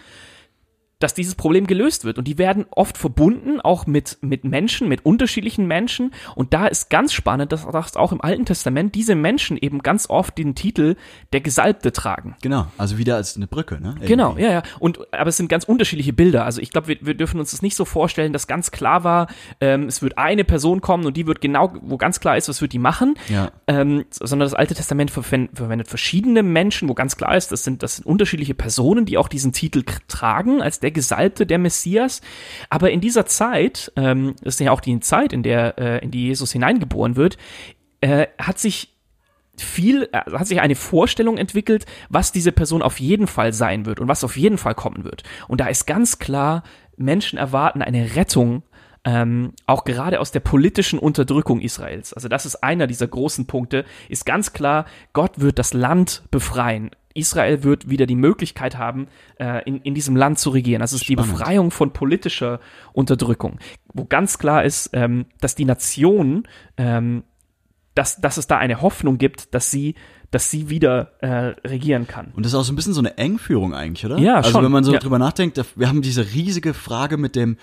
dass dieses Problem gelöst wird. Und die werden oft verbunden, auch mit, mit Menschen, mit unterschiedlichen Menschen. Und da ist ganz spannend, dass, dass auch im Alten Testament diese Menschen eben ganz oft den Titel der Gesalbte tragen. Genau, also wieder als eine Brücke, ne? Irgendwie. Genau, ja, ja. Und, aber es sind ganz unterschiedliche Bilder. Also ich glaube, wir, wir dürfen uns das nicht so vorstellen, dass ganz klar war, ähm, es wird eine Person kommen und die wird genau, wo ganz klar ist, was wird die machen. Ja. Ähm, sondern das Alte Testament verwendet, verschiedene Menschen, wo ganz klar ist, das sind, das sind unterschiedliche Personen, die auch diesen Titel tragen als der Gesalbte, der Messias. Aber in dieser Zeit, ähm, das ist ja auch die Zeit, in der, äh, in die Jesus hineingeboren wird, äh, hat sich viel, äh, hat sich eine Vorstellung entwickelt, was diese Person auf jeden Fall sein wird und was auf jeden Fall kommen wird. Und da ist ganz klar, Menschen erwarten eine Rettung ähm, auch gerade aus der politischen Unterdrückung Israels. Also das ist einer dieser großen Punkte, ist ganz klar, Gott wird das Land befreien. Israel wird wieder die Möglichkeit haben, äh, in, in diesem Land zu regieren. Das ist Spannend. die Befreiung von politischer Unterdrückung, wo ganz klar ist, ähm, dass die Nation, ähm, dass, dass es da eine Hoffnung gibt, dass sie dass sie wieder äh, regieren kann. Und das ist auch so ein bisschen so eine Engführung eigentlich, oder? Ja, Also schon. wenn man so Ja. drüber nachdenkt, wir haben diese riesige Frage mit dem,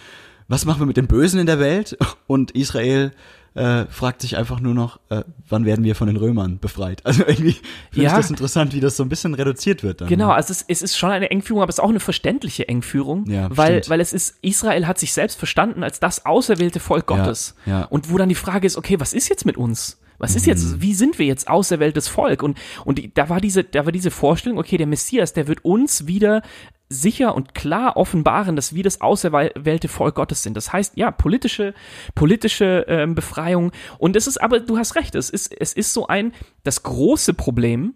was machen wir mit dem Bösen in der Welt? Und Israel äh, fragt sich einfach nur noch, äh, wann werden wir von den Römern befreit? Also irgendwie finde Ja. ich das interessant, wie das so ein bisschen reduziert wird dann. Genau, also es, es ist schon eine Engführung, aber es ist auch eine verständliche Engführung, Ja, weil, stimmt. weil es ist, Israel hat sich selbst verstanden als das auserwählte Volk Gottes. ja. Und wo dann die Frage ist, okay, was ist jetzt mit uns? Was ist jetzt, Mhm. wie sind wir jetzt auserwähltes Volk? Und, und da war diese, da war diese Vorstellung, okay, der Messias, der wird uns wieder sicher und klar offenbaren, dass wir das auserwählte Volk Gottes sind. Das heißt, ja, politische, politische ähm, Befreiung. Und es ist aber, du hast recht, es ist, es ist so ein, das große Problem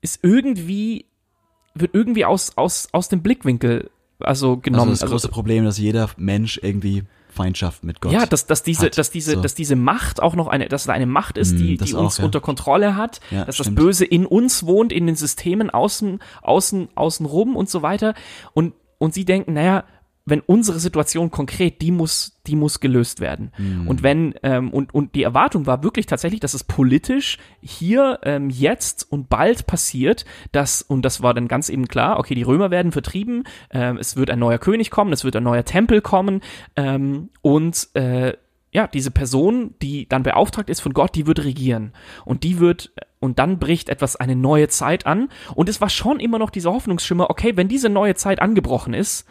ist irgendwie wird irgendwie aus, aus, aus dem Blickwinkel also Also genommen. das große Problem, dass jeder Mensch irgendwie Feindschaft mit Gott ja, dass, dass diese, hat. dass diese, So. dass diese Macht auch noch eine, dass da eine Macht ist, die, Mm, das die auch, uns ja. unter Kontrolle hat, Ja, dass stimmt. das Böse in uns wohnt, in den Systemen außen, außen, außen rum und so weiter. Und, und sie denken, naja, wenn unsere Situation konkret, die muss, die muss gelöst werden. Mm. Und wenn, ähm, und, und die Erwartung war wirklich tatsächlich, dass es politisch hier ähm, jetzt und bald passiert, dass, und das war dann ganz eben klar, okay, die Römer werden vertrieben, ähm, es wird ein neuer König kommen, es wird ein neuer Tempel kommen, ähm, und äh, ja, diese Person, die dann beauftragt ist von Gott, die wird regieren. Und die wird, und dann bricht etwas, eine neue Zeit an. Und es war schon immer noch dieser Hoffnungsschimmer, okay, wenn diese neue Zeit angebrochen ist,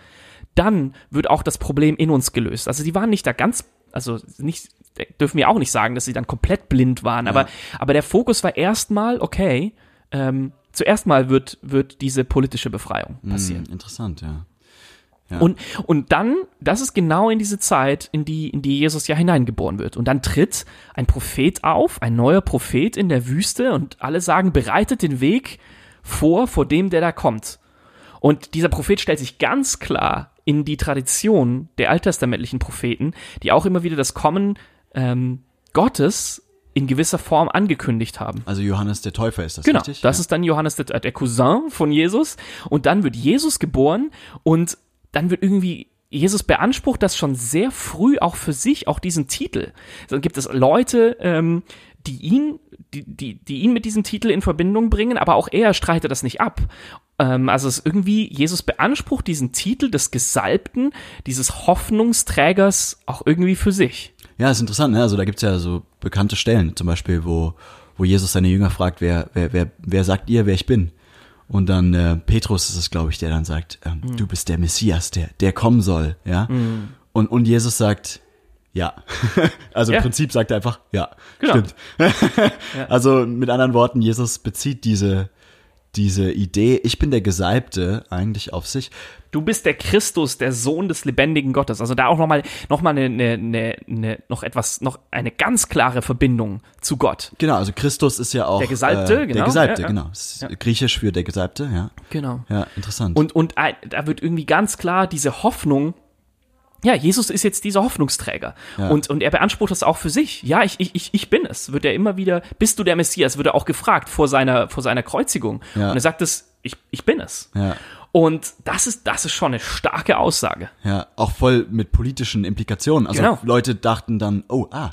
dann wird auch das Problem in uns gelöst. Also die waren nicht da ganz, also nicht, dürfen wir auch nicht sagen, dass sie dann komplett blind waren, aber, aber der Fokus war erstmal, okay, ähm, zuerst mal wird, wird diese politische Befreiung passieren. Hm, interessant, ja. Ja. Und, und dann, das ist genau in diese Zeit, in die, in die Jesus ja hineingeboren wird. Und dann tritt ein Prophet auf, ein neuer Prophet in der Wüste und alle sagen, bereitet den Weg vor, vor dem, der da kommt. Und dieser Prophet stellt sich ganz klar in die Tradition der alttestamentlichen Propheten, die auch immer wieder das Kommen ähm, Gottes in gewisser Form angekündigt haben. Also Johannes der Täufer ist das Genau, richtig? das ja. ist dann Johannes der, der Cousin von Jesus und dann wird Jesus geboren und dann wird irgendwie Jesus beansprucht das schon sehr früh auch für sich, auch diesen Titel. Dann gibt es Leute, ähm, die ihn, die, die, die ihn mit diesem Titel in Verbindung bringen, aber auch er streitet das nicht ab. Ähm, also es ist irgendwie, Jesus beansprucht diesen Titel des Gesalbten, dieses Hoffnungsträgers auch irgendwie für sich. Ja, ist interessant, ne? Also da gibt's ja so bekannte Stellen, zum Beispiel, wo, wo Jesus seine Jünger fragt, wer, wer, wer, wer sagt ihr, wer ich bin? Und dann äh, Petrus ist es, glaube ich, der dann sagt, ähm, Mhm. du bist der Messias, der, der kommen soll, ja. Und, und Jesus sagt, ja. also Ja. im Prinzip sagt er einfach, ja, Genau. stimmt. Also mit anderen Worten, Jesus bezieht diese, diese Idee, ich bin der Gesalbte, eigentlich auf sich. Du bist der Christus, der Sohn des lebendigen Gottes. Also da auch nochmal noch mal eine, eine, eine, noch etwas, noch eine ganz klare Verbindung zu Gott. Genau, also Christus ist ja auch Der Gesalbte, äh, genau, Der Gesalbte, ja, ja. genau. Ja. Griechisch für der Gesalbte, ja. Genau. Ja, interessant. Und, und ein- da wird irgendwie ganz klar diese Hoffnung ja, Jesus ist jetzt dieser Hoffnungsträger. Ja. Und, und er beansprucht das auch für sich. Ja, ich, ich, ich, bin es. Wird er immer wieder, bist du der Messias? Wird er auch gefragt vor seiner, vor seiner Kreuzigung. Ja. Und er sagt es, ich, ich bin es. Ja. Und das ist, das ist schon eine starke Aussage. Ja, auch voll mit politischen Implikationen. Also Genau. Leute dachten dann, oh, ah,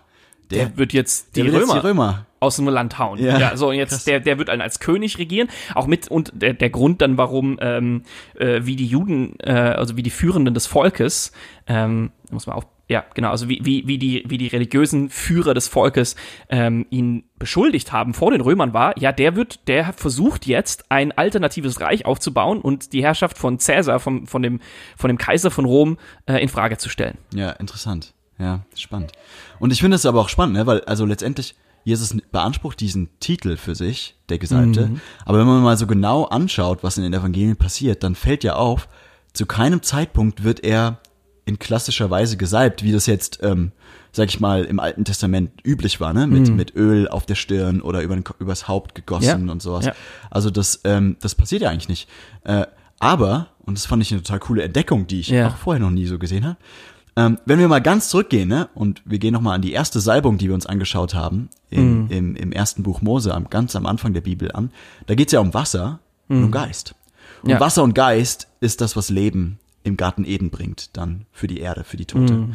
der, Der wird jetzt die der Römer, jetzt die Römer. Aus dem Land hauen. Ja. Ja, so und jetzt der der wird dann als König regieren, auch mit und der, der Grund dann warum ähm, äh, wie die Juden äh, also wie die Führenden des Volkes ähm, muss man auch ja genau also wie wie wie die wie die religiösen Führer des Volkes ähm, ihn beschuldigt haben vor den Römern war ja der wird der versucht jetzt ein alternatives Reich aufzubauen und die Herrschaft von Caesar vom von dem von dem Kaiser von Rom äh, in Frage zu stellen. Ja, interessant. Ja, spannend. Und ich finde es aber auch spannend, ne? weil also letztendlich Jesus beansprucht diesen Titel für sich, der Gesalbte. Mhm. Aber wenn man mal so genau anschaut, was in den Evangelien passiert, dann fällt ja auf, zu keinem Zeitpunkt wird er in klassischer Weise gesalbt, wie das jetzt, ähm, sag ich mal, im Alten Testament üblich war, ne? Mit, mit Öl auf der Stirn oder über den, übers Haupt gegossen Mhm. Ja. und sowas. Ja. Also das, ähm, das passiert ja eigentlich nicht. Äh, aber, und das fand ich eine total coole Entdeckung, die ich Ja. auch vorher noch nie so gesehen habe, ähm, wenn wir mal ganz zurückgehen, ne, und wir gehen nochmal an die erste Salbung, die wir uns angeschaut haben, im, im, im ersten Buch Mose, am, ganz am Anfang der Bibel an, da geht's ja um Wasser und um Geist. Und Ja. Wasser und Geist ist das, was Leben im Garten Eden bringt, dann für die Erde, für die Tote.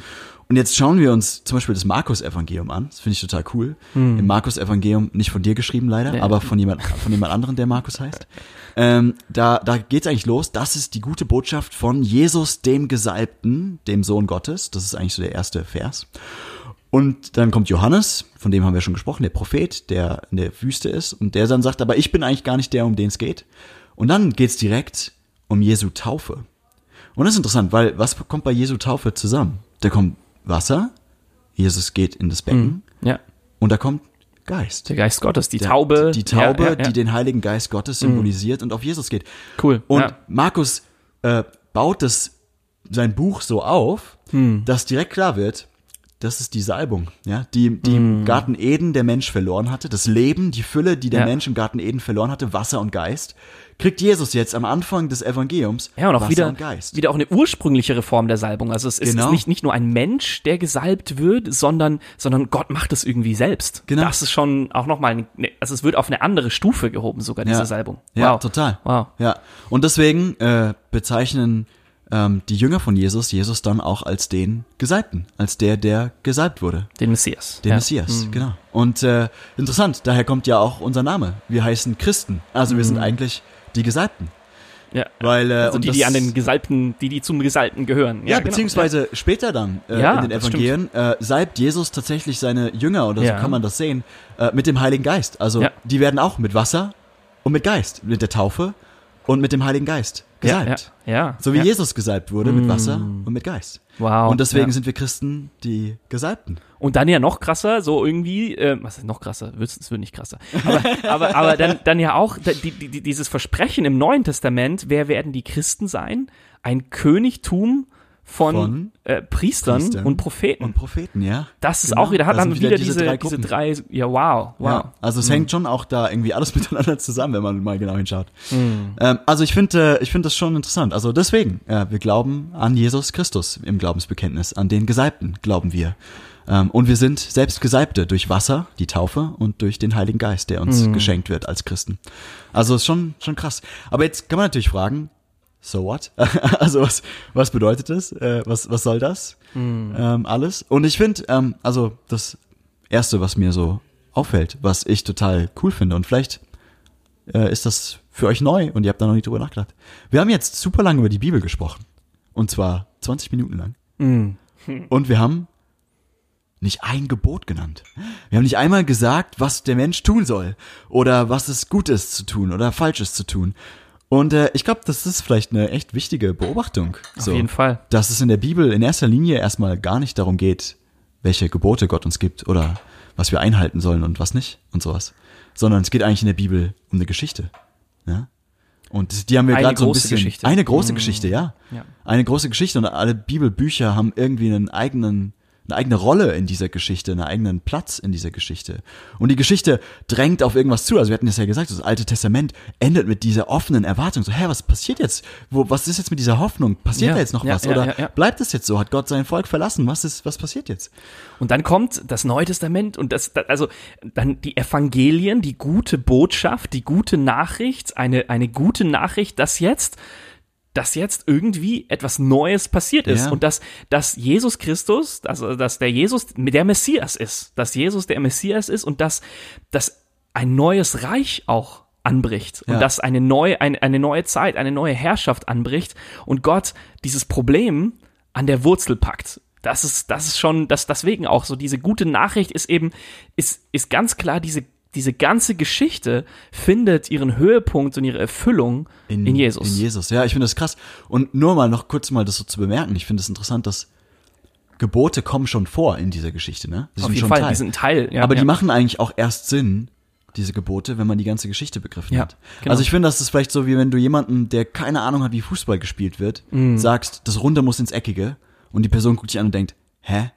Und jetzt schauen wir uns zum Beispiel das Markus-Evangelium an. Das finde ich total cool. Im Markus-Evangelium, nicht von dir geschrieben leider, Nee. aber von jemand, von jemand anderen, der Markus heißt. Ähm, da, da geht's eigentlich los. Das ist die gute Botschaft von Jesus, dem Gesalbten, dem Sohn Gottes. Das ist eigentlich so der erste Vers. Und dann kommt Johannes, von dem haben wir schon gesprochen, der Prophet, der in der Wüste ist. Und der dann sagt, aber ich bin eigentlich gar nicht der, um den es geht. Und dann geht's direkt um Jesu Taufe. Und das ist interessant, weil was kommt bei Jesu Taufe zusammen? Da kommt Wasser, Jesus geht in das Becken Ja, und da kommt Geist. der Geist Gottes, die Der- Taube, Die Taube, ja, ja, ja. die den Heiligen Geist Gottes symbolisiert und auf Jesus geht. Cool, Und. Markus äh, baut das, sein Buch so auf, Hm. dass direkt klar wird, das ist die Salbung, ja, die, die Hm. im Garten Eden der Mensch verloren hatte, das Leben, die Fülle, die der Ja. Mensch im Garten Eden verloren hatte, Wasser und Geist, kriegt Jesus jetzt am Anfang des Evangeliums Ja, und auch Wasser wieder, und Geist. wieder auch eine ursprünglichere Form der Salbung. Also es ist, Genau. ist nicht, nicht nur ein Mensch, der gesalbt wird, sondern, sondern Gott macht es irgendwie selbst. Genau. Das ist schon auch nochmal, eine, also es wird auf eine andere Stufe gehoben, sogar diese Ja. Salbung. Ja, Wow. total. Wow. Ja, und deswegen äh, bezeichnen ähm, die Jünger von Jesus Jesus dann auch als den Gesalbten, als der, der gesalbt wurde. Den Messias. Den ja. Messias, genau. Und äh, interessant, daher kommt ja auch unser Name. Wir heißen Christen. Also wir Mhm. sind eigentlich die Gesalbten. Ja. Weil, äh, Also und die, das- die an den Gesalbten, die, die zum Gesalbten gehören. Ja, genau. beziehungsweise später dann äh, Ja, in den Evangelien äh, salbt Jesus tatsächlich seine Jünger, oder Ja. so kann man das sehen, äh, mit dem Heiligen Geist. Also Ja. die werden auch mit Wasser und mit Geist, mit der Taufe und mit dem Heiligen Geist ja, gesalbt. ja, ja. So wie ja. Mm. Jesus gesalbt wurde mit Wasser und mit Geist. Wow. Und deswegen ja. sind wir Christen die Gesalbten. Und dann ja noch krasser, so irgendwie, äh, was ist noch krasser? Es wird nicht krasser. Aber, aber, aber dann, dann ja auch die, die, dieses Versprechen im Neuen Testament, wer werden die Christen sein? Ein Königtum von, Von äh, Priestern, Priestern und Propheten. Und Propheten, ja. das ist Genau, auch wieder, hat da dann wieder, wieder diese, drei diese drei, ja wow, wow. Ja, also es hängt schon auch da irgendwie alles miteinander zusammen, wenn man mal genau hinschaut. Mhm. Ähm, also ich finde, äh, ich finde das schon interessant. Also deswegen, äh, wir glauben an Jesus Christus im Glaubensbekenntnis, an den Gesalbten glauben wir. Ähm, und wir sind selbst Gesalbte durch Wasser, die Taufe und durch den Heiligen Geist, der Mhm. uns geschenkt wird als Christen. Also ist schon schon krass. Aber jetzt kann man natürlich fragen, so what? also was was bedeutet das? Äh, was was soll das? Mhm. Ähm, alles. Und ich finde, ähm, also das erste, was mir so auffällt, was ich total cool finde und vielleicht äh, ist das für euch neu und ihr habt da noch nicht drüber nachgedacht. Wir haben jetzt super lange über die Bibel gesprochen. Und zwar 20 Minuten lang. Mhm. Und wir haben nicht ein Gebot genannt. Wir haben nicht einmal gesagt, was der Mensch tun soll oder was es gut ist zu tun oder falsch ist zu tun. Und äh, ich glaube, das ist vielleicht eine echt wichtige Beobachtung. Auf jeden Fall. Dass es in der Bibel in erster Linie erstmal gar nicht darum geht, welche Gebote Gott uns gibt oder was wir einhalten sollen und was nicht und sowas. Sondern es geht eigentlich in der Bibel um eine Geschichte. Ja? Und die haben wir gerade so ein große bisschen. Geschichte. Eine große Geschichte, ja. Ja. Eine große Geschichte und alle Bibelbücher haben irgendwie einen eigenen eine eigene Rolle in dieser Geschichte, einen eigenen Platz in dieser Geschichte. Und die Geschichte drängt auf irgendwas zu. Also wir hatten das ja gesagt, das Alte Testament endet mit dieser offenen Erwartung. So, hä, was passiert jetzt? Wo, was ist jetzt mit dieser Hoffnung? Passiert Ja, da jetzt noch ja, was? ja, Oder bleibt es jetzt so? Hat Gott sein Volk verlassen? Was ist, was passiert jetzt? Und dann kommt das Neue Testament und das, das also dann die Evangelien, die gute Botschaft, die gute Nachricht, eine, eine gute Nachricht, dass jetzt dass jetzt irgendwie etwas Neues passiert ist Ja. und dass, dass Jesus Christus, also dass der Jesus der Messias ist, dass Jesus der Messias ist und dass, dass ein neues Reich auch anbricht und Ja. dass eine neue, eine, eine neue Zeit, eine neue Herrschaft anbricht und Gott dieses Problem an der Wurzel packt. Das ist, das ist schon, das, deswegen auch so, diese gute Nachricht ist eben, ist, ist ganz klar, diese, diese ganze Geschichte findet ihren Höhepunkt und ihre Erfüllung in, Jesus. In Jesus, ja, ich finde das krass. Und nur mal noch kurz mal das so zu bemerken. Ich finde es interessant, dass Gebote kommen schon vor in dieser Geschichte, ne? Die Auf jeden Fall, Teil. die sind ein Teil. Ja, Aber ja. die machen eigentlich auch erst Sinn, diese Gebote, wenn man die ganze Geschichte begriffen Ja, hat. genau. Also ich finde, das ist vielleicht so, wie wenn du jemanden, der keine Ahnung hat, wie Fußball gespielt wird, Mhm. sagst, das Runde muss ins Eckige und die Person guckt dich an und denkt, hä?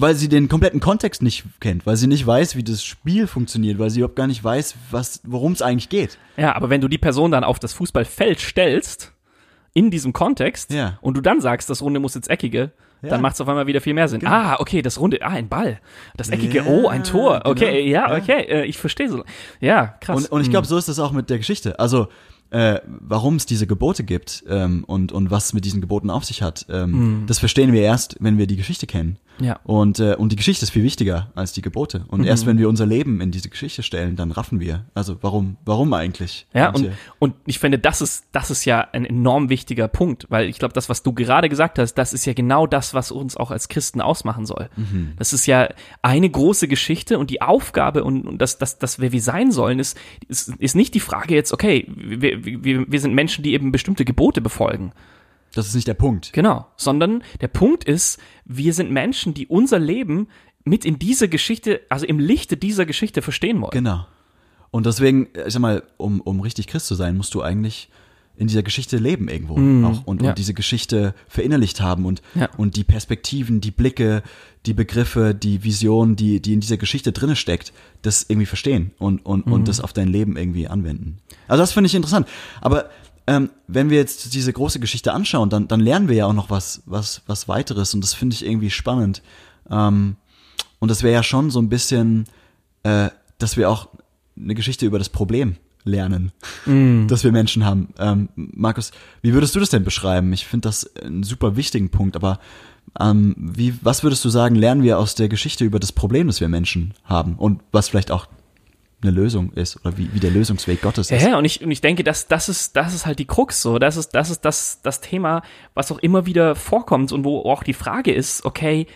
Weil sie den kompletten Kontext nicht kennt, weil sie nicht weiß, wie das Spiel funktioniert, weil sie überhaupt gar nicht weiß, was, worum es eigentlich geht. Ja, aber wenn du die Person dann auf das Fußballfeld stellst, in diesem Kontext, Ja. und du dann sagst, das Runde muss ins Eckige, Ja. dann macht es auf einmal wieder viel mehr Sinn. Ah, okay, das Runde, ah, ein Ball. Das Eckige, Ja, oh, ein Tor. Okay, genau. ja, okay, äh, ich verstehe so. Ja, krass. Und, und ich glaube, so ist das auch mit der Geschichte. Also, äh, warum es diese Gebote gibt ähm, und, und was mit diesen Geboten auf sich hat, ähm, das verstehen wir erst, wenn wir die Geschichte kennen. Mhm. Ja. Und, äh, und die Geschichte ist viel wichtiger als die Gebote. Und erst wenn wir unser Leben in diese Geschichte stellen, dann raffen wir. Also warum, warum eigentlich? Ja, und, und ich finde, das ist, das ist ja ein enorm wichtiger Punkt, weil ich glaube, das, was du gerade gesagt hast, das ist ja genau das, was uns auch als Christen ausmachen soll. Mhm. Das ist ja eine große Geschichte und die Aufgabe und, und das, das, das, wer wir sein sollen, ist, ist, ist nicht die Frage jetzt, okay, wir, wir, wir sind Menschen, die eben bestimmte Gebote befolgen. Das ist nicht der Punkt. Genau, sondern der Punkt ist, wir sind Menschen, die unser Leben mit in diese Geschichte, also im Lichte dieser Geschichte verstehen wollen. Genau. Und deswegen, ich sag mal, um, um richtig Christ zu sein, musst du eigentlich in dieser Geschichte leben irgendwo auch und, Mm, ja. und diese Geschichte verinnerlicht haben und, Ja. und die Perspektiven, die Blicke, die Begriffe, die Vision, die, die in dieser Geschichte drinne steckt, das irgendwie verstehen und, und, Mm. und das auf dein Leben irgendwie anwenden. Also das finde ich interessant. Aber ähm, wenn wir jetzt diese große Geschichte anschauen, dann, dann lernen wir ja auch noch was, was, was weiteres und das finde ich irgendwie spannend. Ähm, und das wäre ja schon so ein bisschen, äh, dass wir auch eine Geschichte über das Problem lernen, das wir Menschen haben. Ähm, Markus, wie würdest du das denn beschreiben? Ich finde das einen super wichtigen Punkt, aber ähm, wie, was würdest du sagen, lernen wir aus der Geschichte über das Problem, das wir Menschen haben und was vielleicht auch eine Lösung ist oder wie, wie der Lösungsweg Gottes ist? Ja, und ich, und ich denke, dass das ist, das ist halt die Krux so. Das ist, das ist das, das Thema, was auch immer wieder vorkommt und wo auch die Frage ist, okay,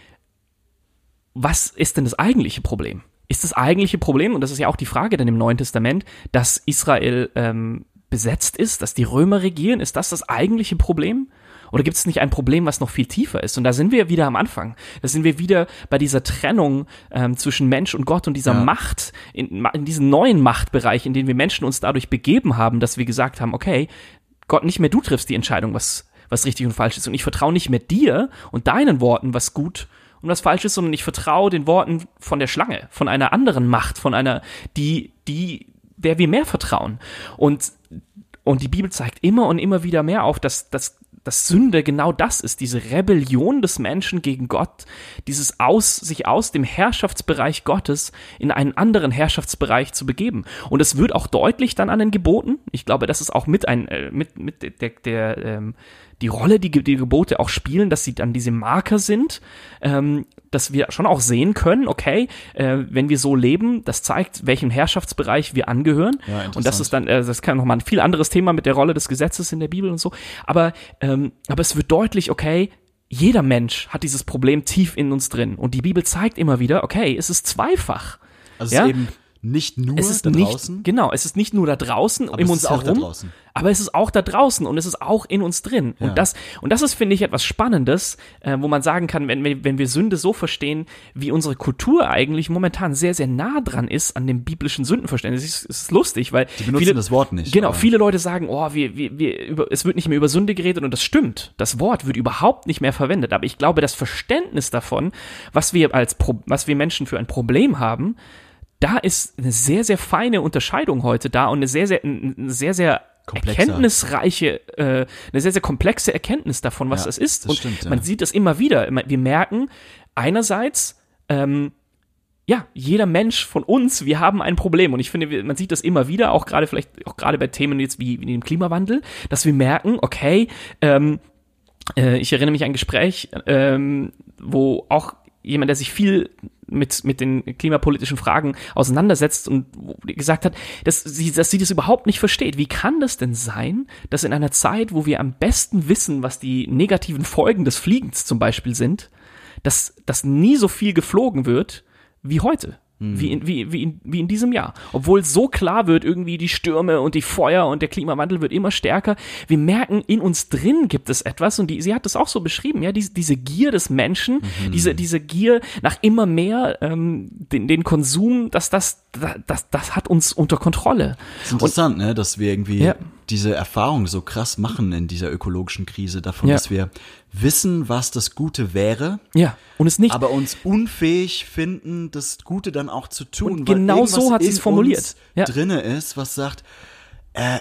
was ist denn das eigentliche Problem? Ist das eigentliche Problem, und das ist ja auch die Frage dann im Neuen Testament, dass Israel ähm, besetzt ist, dass die Römer regieren, ist das das eigentliche Problem? Oder gibt es nicht ein Problem, was noch viel tiefer ist? Und da sind wir wieder am Anfang. Da sind wir wieder bei dieser Trennung ähm, zwischen Mensch und Gott und dieser Ja. Macht, in, in diesem neuen Machtbereich, in den wir Menschen uns dadurch begeben haben, dass wir gesagt haben, okay, Gott, nicht mehr du triffst die Entscheidung, was, was richtig und falsch ist. Und ich vertraue nicht mehr dir und deinen Worten, was gut und was falsch ist, sondern ich vertraue den Worten von der Schlange, von einer anderen Macht, von einer, die, die, der wir mehr vertrauen. Und, und die Bibel zeigt immer und immer wieder mehr auf, dass, dass, dass Sünde genau das ist, diese Rebellion des Menschen gegen Gott, dieses aus, sich aus dem Herrschaftsbereich Gottes in einen anderen Herrschaftsbereich zu begeben. Und es wird auch deutlich dann an den Geboten. Ich glaube, das ist auch mit ein, äh, mit, mit der, der, ähm, die Rolle, die die Gebote auch spielen, dass sie dann diese Marker sind, ähm, dass wir schon auch sehen können, okay, äh, wenn wir so leben, das zeigt, welchem Herrschaftsbereich wir angehören. Ja, und das ist dann, äh, das kann nochmal ein viel anderes Thema mit der Rolle des Gesetzes in der Bibel und so. Aber, ähm, aber es wird deutlich, okay, jeder Mensch hat dieses Problem tief in uns drin. Und die Bibel zeigt immer wieder, okay, es ist zweifach. Also Ja. es ist eben nicht nur Es ist da nicht, draußen, genau, es ist nicht nur da draußen, aber um uns herum, aber es ist auch da draußen und es ist auch in uns drin. Ja. Und das, und das ist, finde ich, etwas Spannendes, äh, wo man sagen kann, wenn, wir- wenn wir Sünde so verstehen, wie unsere Kultur eigentlich momentan sehr, sehr nah dran ist an dem biblischen Sündenverständnis. Es ist, ist lustig, weil Die benutzen das Wort nicht, Genau, aber- viele Leute sagen, oh, wir, wir, wir über, es wird nicht mehr über Sünde geredet und das stimmt. Das Wort wird überhaupt nicht mehr verwendet. Aber ich glaube, das Verständnis davon, was wir als Pro, was wir Menschen für ein Problem haben, da ist eine sehr, sehr feine Unterscheidung heute da und eine sehr, sehr, eine sehr, sehr Komplexer. erkenntnisreiche, äh, eine sehr, sehr komplexe Erkenntnis davon, was Ja, das ist. das und stimmt, ja. man sieht das immer wieder. Wir merken einerseits, ähm, ja, jeder Mensch von uns, wir haben ein Problem. Und ich finde, man sieht das immer wieder, auch gerade vielleicht, auch gerade bei Themen jetzt wie, wie dem Klimawandel, dass wir merken, okay, ähm, äh, ich erinnere mich an ein Gespräch, ähm, wo auch jemand, der sich viel mit, mit den klimapolitischen Fragen auseinandersetzt und gesagt hat, dass sie, dass sie das überhaupt nicht versteht. Wie kann das denn sein, dass in einer Zeit, wo wir am besten wissen, was die negativen Folgen des Fliegens zum Beispiel sind, dass, dass nie so viel geflogen wird wie heute? Wie in, wie, wie, in, wie in diesem Jahr. Obwohl so klar wird, irgendwie die Stürme und die Feuer und der Klimawandel wird immer stärker. Wir merken, in uns drin gibt es etwas und die, sie hat das auch so beschrieben, ja, diese, diese Gier des Menschen, diese, diese Gier nach immer mehr, ähm, den, den Konsum, dass das, das, das hat uns unter Kontrolle. Es ist interessant, ne, dass wir irgendwie Ja. Diese Erfahrung so krass machen in dieser ökologischen Krise, davon, Ja. dass wir wissen, was das Gute wäre, Ja, und es nicht. aber uns unfähig finden, das Gute dann auch zu tun. Und weil genau so hat sie's in formuliert. Ja. drinne ist, was sagt, äh,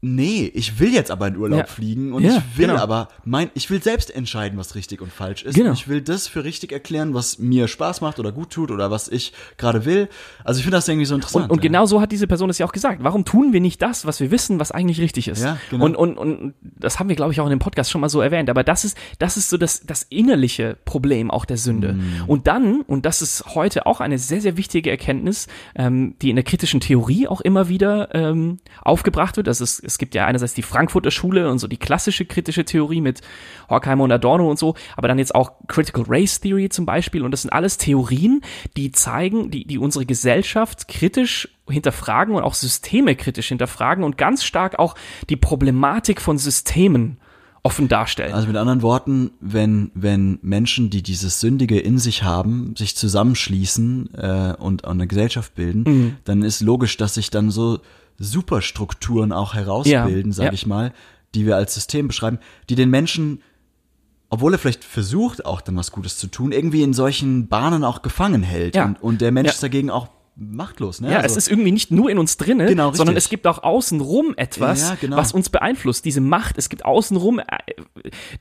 nee, ich will jetzt aber in Urlaub Ja. fliegen und Ja, ich will genau. aber mein, ich will selbst entscheiden, was richtig und falsch ist. Genau. Und ich will das für richtig erklären, was mir Spaß macht oder gut tut oder was ich gerade will. Also ich finde das irgendwie so interessant. Und, und ja. genau so hat diese Person es ja auch gesagt. Warum tun wir nicht das, was wir wissen, was eigentlich richtig ist? Ja, genau. und, und, und das haben wir, glaube ich, auch in dem Podcast schon mal so erwähnt. Aber das ist, das ist so das, das innerliche Problem auch der Sünde. Mm. Und dann, und das ist heute auch eine sehr, sehr wichtige Erkenntnis, ähm, die in der kritischen Theorie auch immer wieder ähm, aufgebracht wird. Das ist, es gibt ja einerseits die Frankfurter Schule und so die klassische kritische Theorie mit Horkheimer und Adorno und so, aber dann jetzt auch Critical Race Theory zum Beispiel. Und das sind alles Theorien, die zeigen, die, die unsere Gesellschaft kritisch hinterfragen und auch Systeme kritisch hinterfragen und ganz stark auch die Problematik von Systemen offen darstellen. Also mit anderen Worten, wenn, wenn Menschen, die dieses Sündige in sich haben, sich zusammenschließen äh, und eine Gesellschaft bilden, Mhm. dann ist logisch, dass sich dann so Superstrukturen auch herausbilden, Ja, sage ja. ich mal, die wir als System beschreiben, die den Menschen, obwohl er vielleicht versucht, auch dann was Gutes zu tun, irgendwie in solchen Bahnen auch gefangen hält. Ja. Und, und der Mensch ist dagegen auch machtlos. Ne? Ja, also, es ist irgendwie nicht nur in uns drinne, Genau, sondern es gibt auch außenrum etwas, Ja, genau. was uns beeinflusst. Diese Macht, es gibt außenrum äh,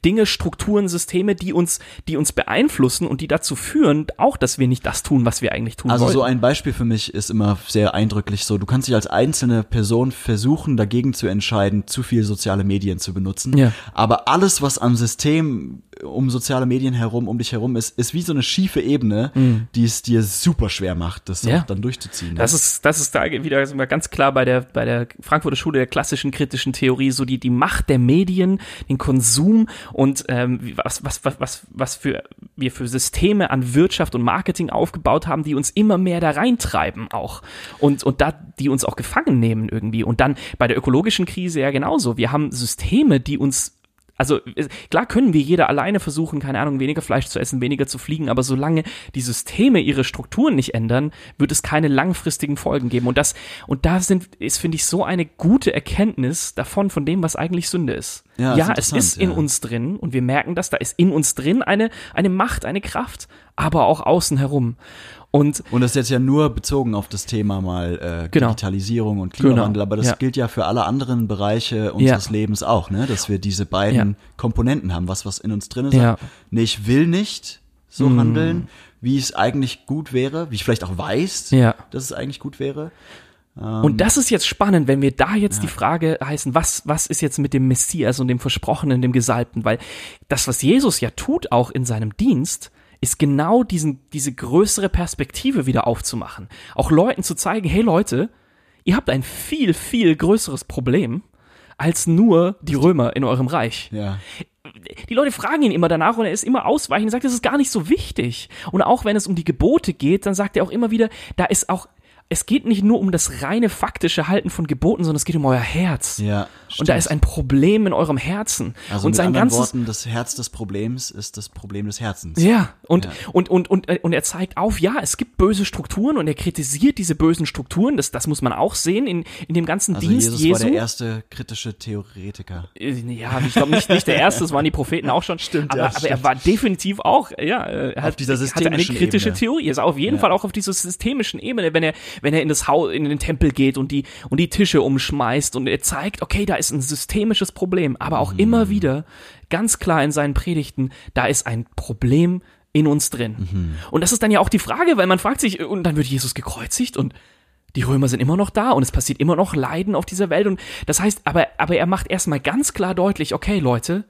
Dinge, Strukturen, Systeme, die uns, die uns beeinflussen und die dazu führen, auch, dass wir nicht das tun, was wir eigentlich tun Also wollen. so ein Beispiel für mich ist immer sehr eindrücklich so, du kannst dich als einzelne Person versuchen, dagegen zu entscheiden, zu viel soziale Medien zu benutzen. Ja. Aber alles, was am System um soziale Medien herum, um dich herum ist, ist wie so eine schiefe Ebene, die es dir super schwer macht, das Mhm. Ja. dann durchzuziehen. Das ist, das ist da wieder sind wir ganz klar bei der, bei der Frankfurter Schule der klassischen kritischen Theorie, so die, die Macht der Medien, den Konsum und ähm, was, was, was, was, was für, wir für Systeme an Wirtschaft und Marketing aufgebaut haben, die uns immer mehr da reintreiben auch. Und, und da, die uns auch gefangen nehmen irgendwie. Und dann bei der ökologischen Krise ja genauso. Wir haben Systeme, die uns also es- klar können wir jeder alleine versuchen, keine Ahnung, weniger Fleisch zu essen, weniger zu fliegen, aber solange die Systeme ihre Strukturen nicht ändern, wird es keine langfristigen Folgen geben. Und das, und da sind, ist, finde ich, so eine gute Erkenntnis davon, von dem, was eigentlich Sünde ist. Ja, ist ja es interessant, ist in ja. uns drin und wir merken das, da ist in uns drin eine, eine Macht, eine Kraft, aber auch außen herum. Und Und das ist jetzt ja nur bezogen auf das Thema mal äh, Genau. Digitalisierung und Klimawandel, Genau, aber das ja. gilt ja für alle anderen Bereiche unseres Ja. Lebens auch, ne? Dass wir diese beiden Ja. Komponenten haben, was was in uns drin ist. Ja. Nee, ich will nicht so handeln, wie es eigentlich gut wäre, wie ich vielleicht auch weiß, Ja. dass es eigentlich gut wäre. Und das ist jetzt spannend, wenn wir da jetzt die Frage heißen, was, was ist jetzt mit dem Messias und dem Versprochenen, dem Gesalbten? Weil das, was Jesus ja tut, auch in seinem Dienst, ist genau diesen, diese größere Perspektive wieder aufzumachen. Auch Leuten zu zeigen, hey Leute, ihr habt ein viel, viel größeres Problem als nur die Römer in eurem Reich Ja. die Leute fragen ihn immer danach und er ist immer ausweichend und sagt, das ist gar nicht so wichtig. Und auch wenn es um die Gebote geht, dann sagt er auch immer wieder, da ist auch es geht nicht nur um das reine faktische Halten von Geboten, sondern es geht um euer Herz. Ja, Und da ist ein Problem in eurem Herzen. Also und mit sein anderen ganzes Worten, das Herz des Problems ist das Problem des Herzens. ja, und, Ja. Und, und, und, äh, und er zeigt auf, ja, es gibt böse Strukturen und er kritisiert diese bösen Strukturen, das, das muss man auch sehen in, in dem ganzen Also Dienst Jesus Jesu. war der erste kritische Theoretiker. Äh, Ja, ich glaube nicht, nicht der erste, das waren die Propheten auch schon. Stimmt, aber, ja, aber er stimmt. war definitiv auch, ja, äh, er Auf hat, dieser hatte eine systemischen kritische Ebene. Theorie. Er ist auf jeden Ja. Fall auch auf dieser systemischen Ebene, wenn er, wenn er in das Haus, in den Tempel geht und die, und die Tische umschmeißt und er zeigt, okay, da ist ein systemisches Problem, aber auch Mhm. immer wieder ganz klar in seinen Predigten, da ist ein Problem in uns drin. Mhm. Und das ist dann ja auch die Frage, weil man fragt sich, und dann wird Jesus gekreuzigt und die Römer sind immer noch da und es passiert immer noch Leiden auf dieser Welt und das heißt, aber, aber er macht erstmal ganz klar deutlich, okay Leute,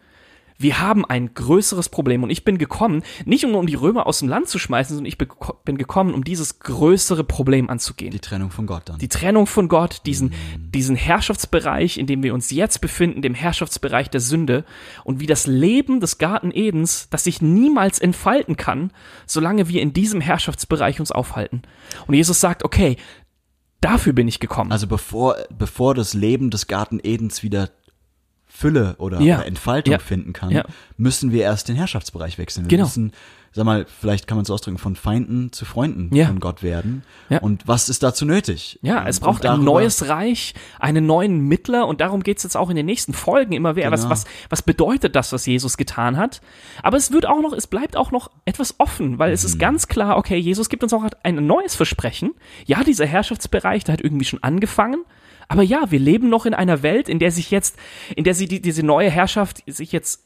wir haben ein größeres Problem und ich bin gekommen, nicht um, um die Römer aus dem Land zu schmeißen, sondern ich bin gekommen, um dieses größere Problem anzugehen. Die Trennung von Gott dann. Die Trennung von Gott, diesen, diesen Herrschaftsbereich, in dem wir uns jetzt befinden, dem Herrschaftsbereich der Sünde und wie das Leben des Garten Edens, das sich niemals entfalten kann, solange wir in diesem Herrschaftsbereich uns aufhalten. Und Jesus sagt, okay, dafür bin ich gekommen. also bevor, bevor das Leben des Garten Edens wieder Fülle oder, Ja. oder Entfaltung Ja. finden kann, Ja. müssen wir erst den Herrschaftsbereich wechseln. Wir Genau. müssen, sag mal, vielleicht kann man es ausdrücken, von Feinden zu Freunden von Gott werden. Ja. Und was ist dazu nötig? Ja, es braucht ein neues Reich, einen neuen Mittler und darum geht's jetzt auch in den nächsten Folgen immer wieder. Was, Genau. was, was bedeutet das, was Jesus getan hat? Aber es wird auch noch, es bleibt auch noch etwas offen, weil es Mhm. ist ganz klar, okay, Jesus gibt uns auch ein neues Versprechen. Ja, dieser Herrschaftsbereich, der hat irgendwie schon angefangen. Aber ja, wir leben noch in einer Welt, in der sich jetzt, in der sie die, diese neue Herrschaft sich jetzt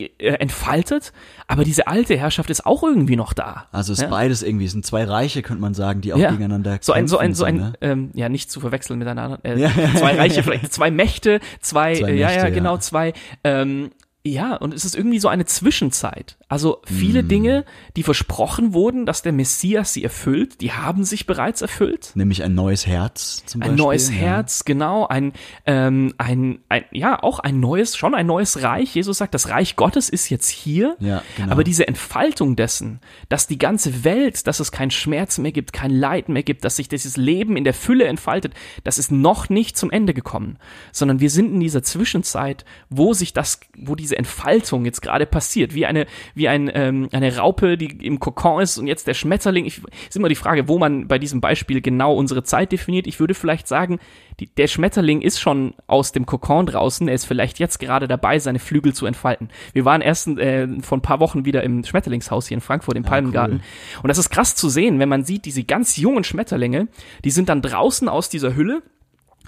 äh, entfaltet, aber diese alte Herrschaft ist auch irgendwie noch da. Also es ist ja? beides irgendwie, es sind zwei Reiche, könnte man sagen, die auch Ja. gegeneinander So ein, so ein, so ein, ne? ähm, ja, nicht zu verwechseln miteinander. Äh, Ja. Zwei Reiche, vielleicht zwei Mächte, zwei, Zwei äh, ja, Mächte, ja, ja. genau, zwei, ähm, ja, und es ist irgendwie so eine Zwischenzeit. Also viele Mm. Dinge, die versprochen wurden, dass der Messias sie erfüllt, die haben sich bereits erfüllt. Nämlich ein neues Herz zum Ein Beispiel. neues ja. Herz, genau, ein, ähm, ein, ein, ja, auch ein neues, schon ein neues Reich. Jesus sagt, das Reich Gottes ist jetzt hier. Ja, genau. Aber diese Entfaltung dessen, dass die ganze Welt, dass es keinen Schmerz mehr gibt, kein Leid mehr gibt, dass sich dieses Leben in der Fülle entfaltet, das ist noch nicht zum Ende gekommen, sondern wir sind in dieser Zwischenzeit, wo sich das, wo diese Entfaltung jetzt gerade passiert, wie eine, wie ein, ähm, eine Raupe, die im Kokon ist und jetzt der Schmetterling. Ich, ist immer die Frage, wo man bei diesem Beispiel genau unsere Zeit definiert. Ich würde vielleicht sagen, die, der Schmetterling ist schon aus dem Kokon draußen. Er ist vielleicht jetzt gerade dabei, seine Flügel zu entfalten. Wir waren erst äh, vor ein paar Wochen wieder im Schmetterlingshaus hier in Frankfurt, im Palmengarten. Und das ist krass zu sehen, wenn man sieht, diese ganz jungen Schmetterlinge, die sind dann draußen aus dieser Hülle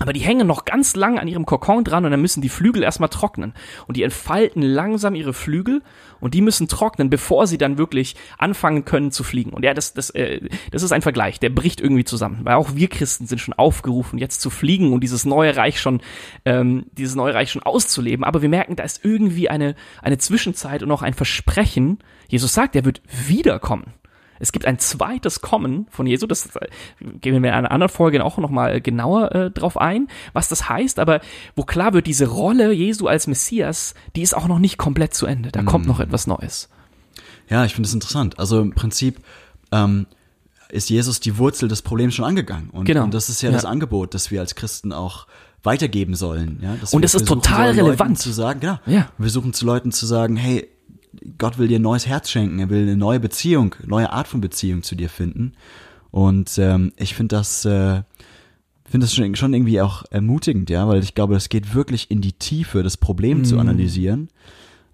aber die hängen noch ganz lang an ihrem Kokon dran und dann müssen die Flügel erstmal trocknen. Und die entfalten langsam ihre Flügel und die müssen trocknen, bevor sie dann wirklich anfangen können zu fliegen. Und ja, das, das, äh, das ist ein Vergleich, der bricht irgendwie zusammen. Weil auch wir Christen sind schon aufgerufen, jetzt zu fliegen und dieses neue Reich schon, ähm, dieses neue Reich schon auszuleben. Aber wir merken, da ist irgendwie eine, eine Zwischenzeit und auch ein Versprechen. Jesus sagt, er wird wiederkommen. Es gibt ein zweites Kommen von Jesu, das äh, gehen wir in einer anderen Folge auch nochmal genauer äh, drauf ein, was das heißt, aber wo klar wird, diese Rolle Jesu als Messias, die ist auch noch nicht komplett zu Ende. Da kommt noch etwas Neues. Ja, ich finde es interessant. Also im Prinzip ähm, ist Jesus die Wurzel des Problems schon angegangen. Und, Genau. und das ist ja, Ja. das Angebot, das wir als Christen auch weitergeben sollen. Ja? Dass Und das ist total sollen, relevant. Leuten Zu sagen, ja, Ja. Wir versuchen zu Leuten zu sagen, hey, Gott will dir ein neues Herz schenken, er will eine neue Beziehung, neue Art von Beziehung zu dir finden. Und ähm, ich finde das, äh, finde das schon, schon irgendwie auch ermutigend, ja, weil ich glaube, das geht wirklich in die Tiefe, das Problem zu analysieren.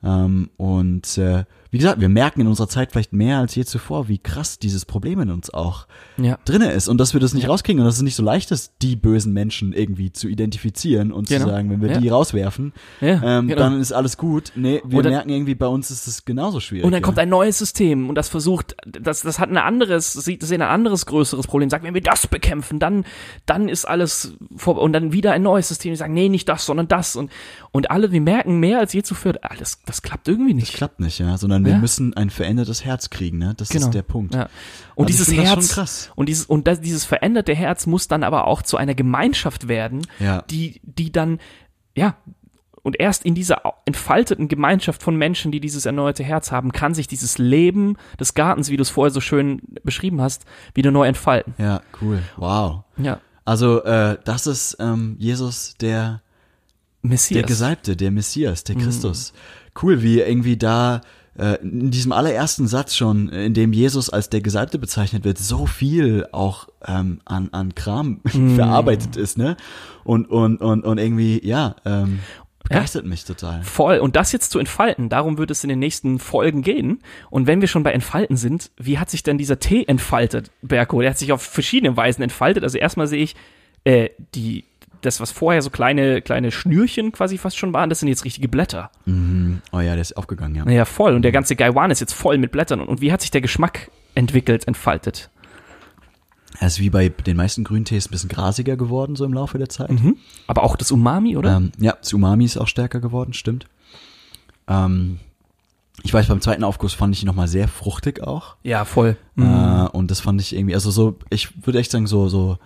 Ähm, und äh, wie gesagt, wir merken in unserer Zeit vielleicht mehr als je zuvor, wie krass dieses Problem in uns auch Ja. drinne ist und dass wir das nicht rauskriegen und dass es nicht so leicht ist, die bösen Menschen irgendwie zu identifizieren und Genau. zu sagen, wenn wir Ja. die rauswerfen, Ja, ähm, genau. dann ist alles gut. Nee, wir dann- merken irgendwie, bei uns ist es genauso schwierig. Und dann ja. kommt ein neues System und das versucht, das, das hat ein anderes, sieht das in ein anderes größeres Problem. Sagt, wenn wir das bekämpfen, dann, dann ist alles vor, und dann wieder ein neues System. Die sagen, nee, nicht das, sondern das. Und, und alle, wir merken mehr als je zuvor, ah, das, das klappt irgendwie das nicht. klappt nicht, ja, sondern wir Ja. müssen ein verändertes Herz kriegen, ne? Das ist der Punkt. Genau. Ja. Und Also dieses Herz krass. und dieses und das, dieses veränderte Herz muss dann aber auch zu einer Gemeinschaft werden, Ja. die die dann ja und erst in dieser entfalteten Gemeinschaft von Menschen, die dieses erneuerte Herz haben, kann sich dieses Leben des Gartens, wie du es vorher so schön beschrieben hast, wieder neu entfalten. Ja, cool. Wow. Ja. Also, äh, das ist ähm, Jesus, der, Messias. der Gesalbte, der Messias, Mhm. der Christus. Cool, wie irgendwie da in diesem allerersten Satz schon, in dem Jesus als der Gesalbte bezeichnet wird, so viel auch ähm, an, an Kram Mhm. verarbeitet ist, ne? Und, und, und, und irgendwie, ja, ähm, begeistert mich total. Voll. Und das jetzt zu entfalten, darum wird es in den nächsten Folgen gehen. Und wenn wir schon bei Entfalten sind, wie hat sich denn dieser Tee entfaltet, Berko? Der hat sich auf verschiedene Weisen entfaltet. Also erstmal sehe ich, äh, die, das, was vorher so kleine, kleine Schnürchen quasi fast schon waren, das sind jetzt richtige Blätter. Mhm. Oh ja, der ist aufgegangen, ja. Naja, voll. Und der ganze Gaiwan ist jetzt voll mit Blättern. Und, wie hat sich der Geschmack entwickelt, entfaltet? Er ist wie bei den meisten Grüntees ein bisschen grasiger geworden, so im Laufe der Zeit. Mhm. Aber auch das Umami, oder? Ähm, ja, das Umami ist auch stärker geworden, stimmt. Ähm, ich weiß, beim zweiten Aufguss fand ich ihn nochmal sehr fruchtig auch. Ja, voll. Äh, und das fand ich irgendwie, also so, ich würde echt sagen, so, so äh,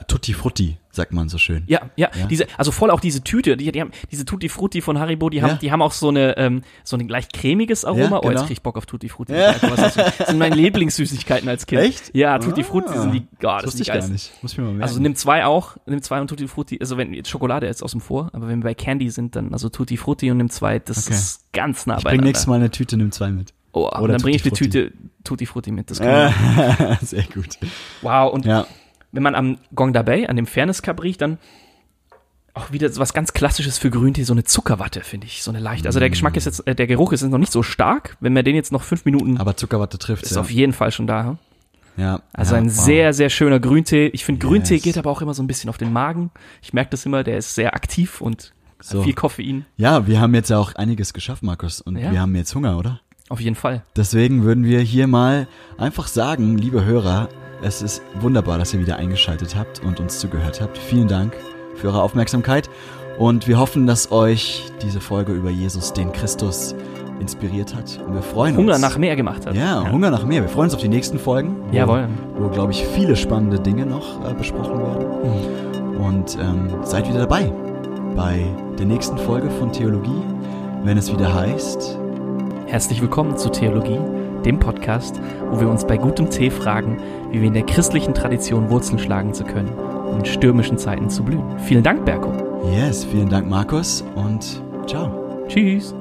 Tutti Frutti, sagt man so schön. Ja, ja, Ja. diese, also voll auch diese Tüte, die, die haben, diese Tutti Frutti von Haribo, die haben, Ja. die haben auch so eine, ähm, so ein leicht cremiges Aroma. Ja, Oh, jetzt genau. krieg ich Bock auf Tutti Frutti. Ja. Das sind meine Lieblingssüßigkeiten als Kind. Echt? Ja, Tutti Ah. Frutti sind die, oh, das, die ich gar nicht. Muss ich mir mal merken. Also nimm zwei auch, nimm zwei und Tutti Frutti, also wenn jetzt Schokolade ist außen vor, aber wenn wir bei Candy sind, dann also Tutti Frutti und nimm zwei, das Okay. ist ganz nah ich bring beieinander. nächstes Mal eine Tüte, nimm zwei mit. Oh, Oder dann bringe ich Frutti. Tüte Tutti Frutti mit. Das kann man. Sehr gut. Wow, und Ja. Wenn man am Gongda Bay, an dem Fairness Cup riecht, dann auch wieder so was ganz Klassisches für Grüntee, so eine Zuckerwatte, finde ich, so eine leichte. Also der Geschmack ist jetzt, äh, der Geruch ist jetzt noch nicht so stark. Wenn wir den jetzt noch fünf Minuten, Aber Zuckerwatte trifft ist ja. auf jeden Fall schon da. hm? ja. Also ja, ein wow. sehr, sehr schöner Grüntee. Ich finde, Grüntee Yes. geht aber auch immer so ein bisschen auf den Magen. Ich merke das immer, der ist sehr aktiv und So. viel Koffein. Ja, wir haben jetzt ja auch einiges geschafft, Markus. Und Ja. wir haben jetzt Hunger, oder? Auf jeden Fall. Deswegen würden wir hier mal einfach sagen, liebe Hörer, es ist wunderbar, dass ihr wieder eingeschaltet habt und uns zugehört habt. Vielen Dank für eure Aufmerksamkeit und wir hoffen, dass euch diese Folge über Jesus, den Christus, inspiriert hat. Und wir freuen Hunger uns. nach mehr gemacht hat. Ja, Hunger nach mehr. Wir freuen uns auf die nächsten Folgen, wo, Jawohl. wo glaube ich, viele spannende Dinge noch äh, besprochen werden. Und ähm, seid wieder dabei bei der nächsten Folge von Theologie, wenn es wieder heißt, Herzlich willkommen zu Theologie, dem Podcast, wo wir uns bei gutem Tee fragen, wie wir in der christlichen Tradition Wurzeln schlagen zu können, um in stürmischen Zeiten zu blühen. Vielen Dank, Berko. yes, vielen Dank Markus und ciao. Tschüss.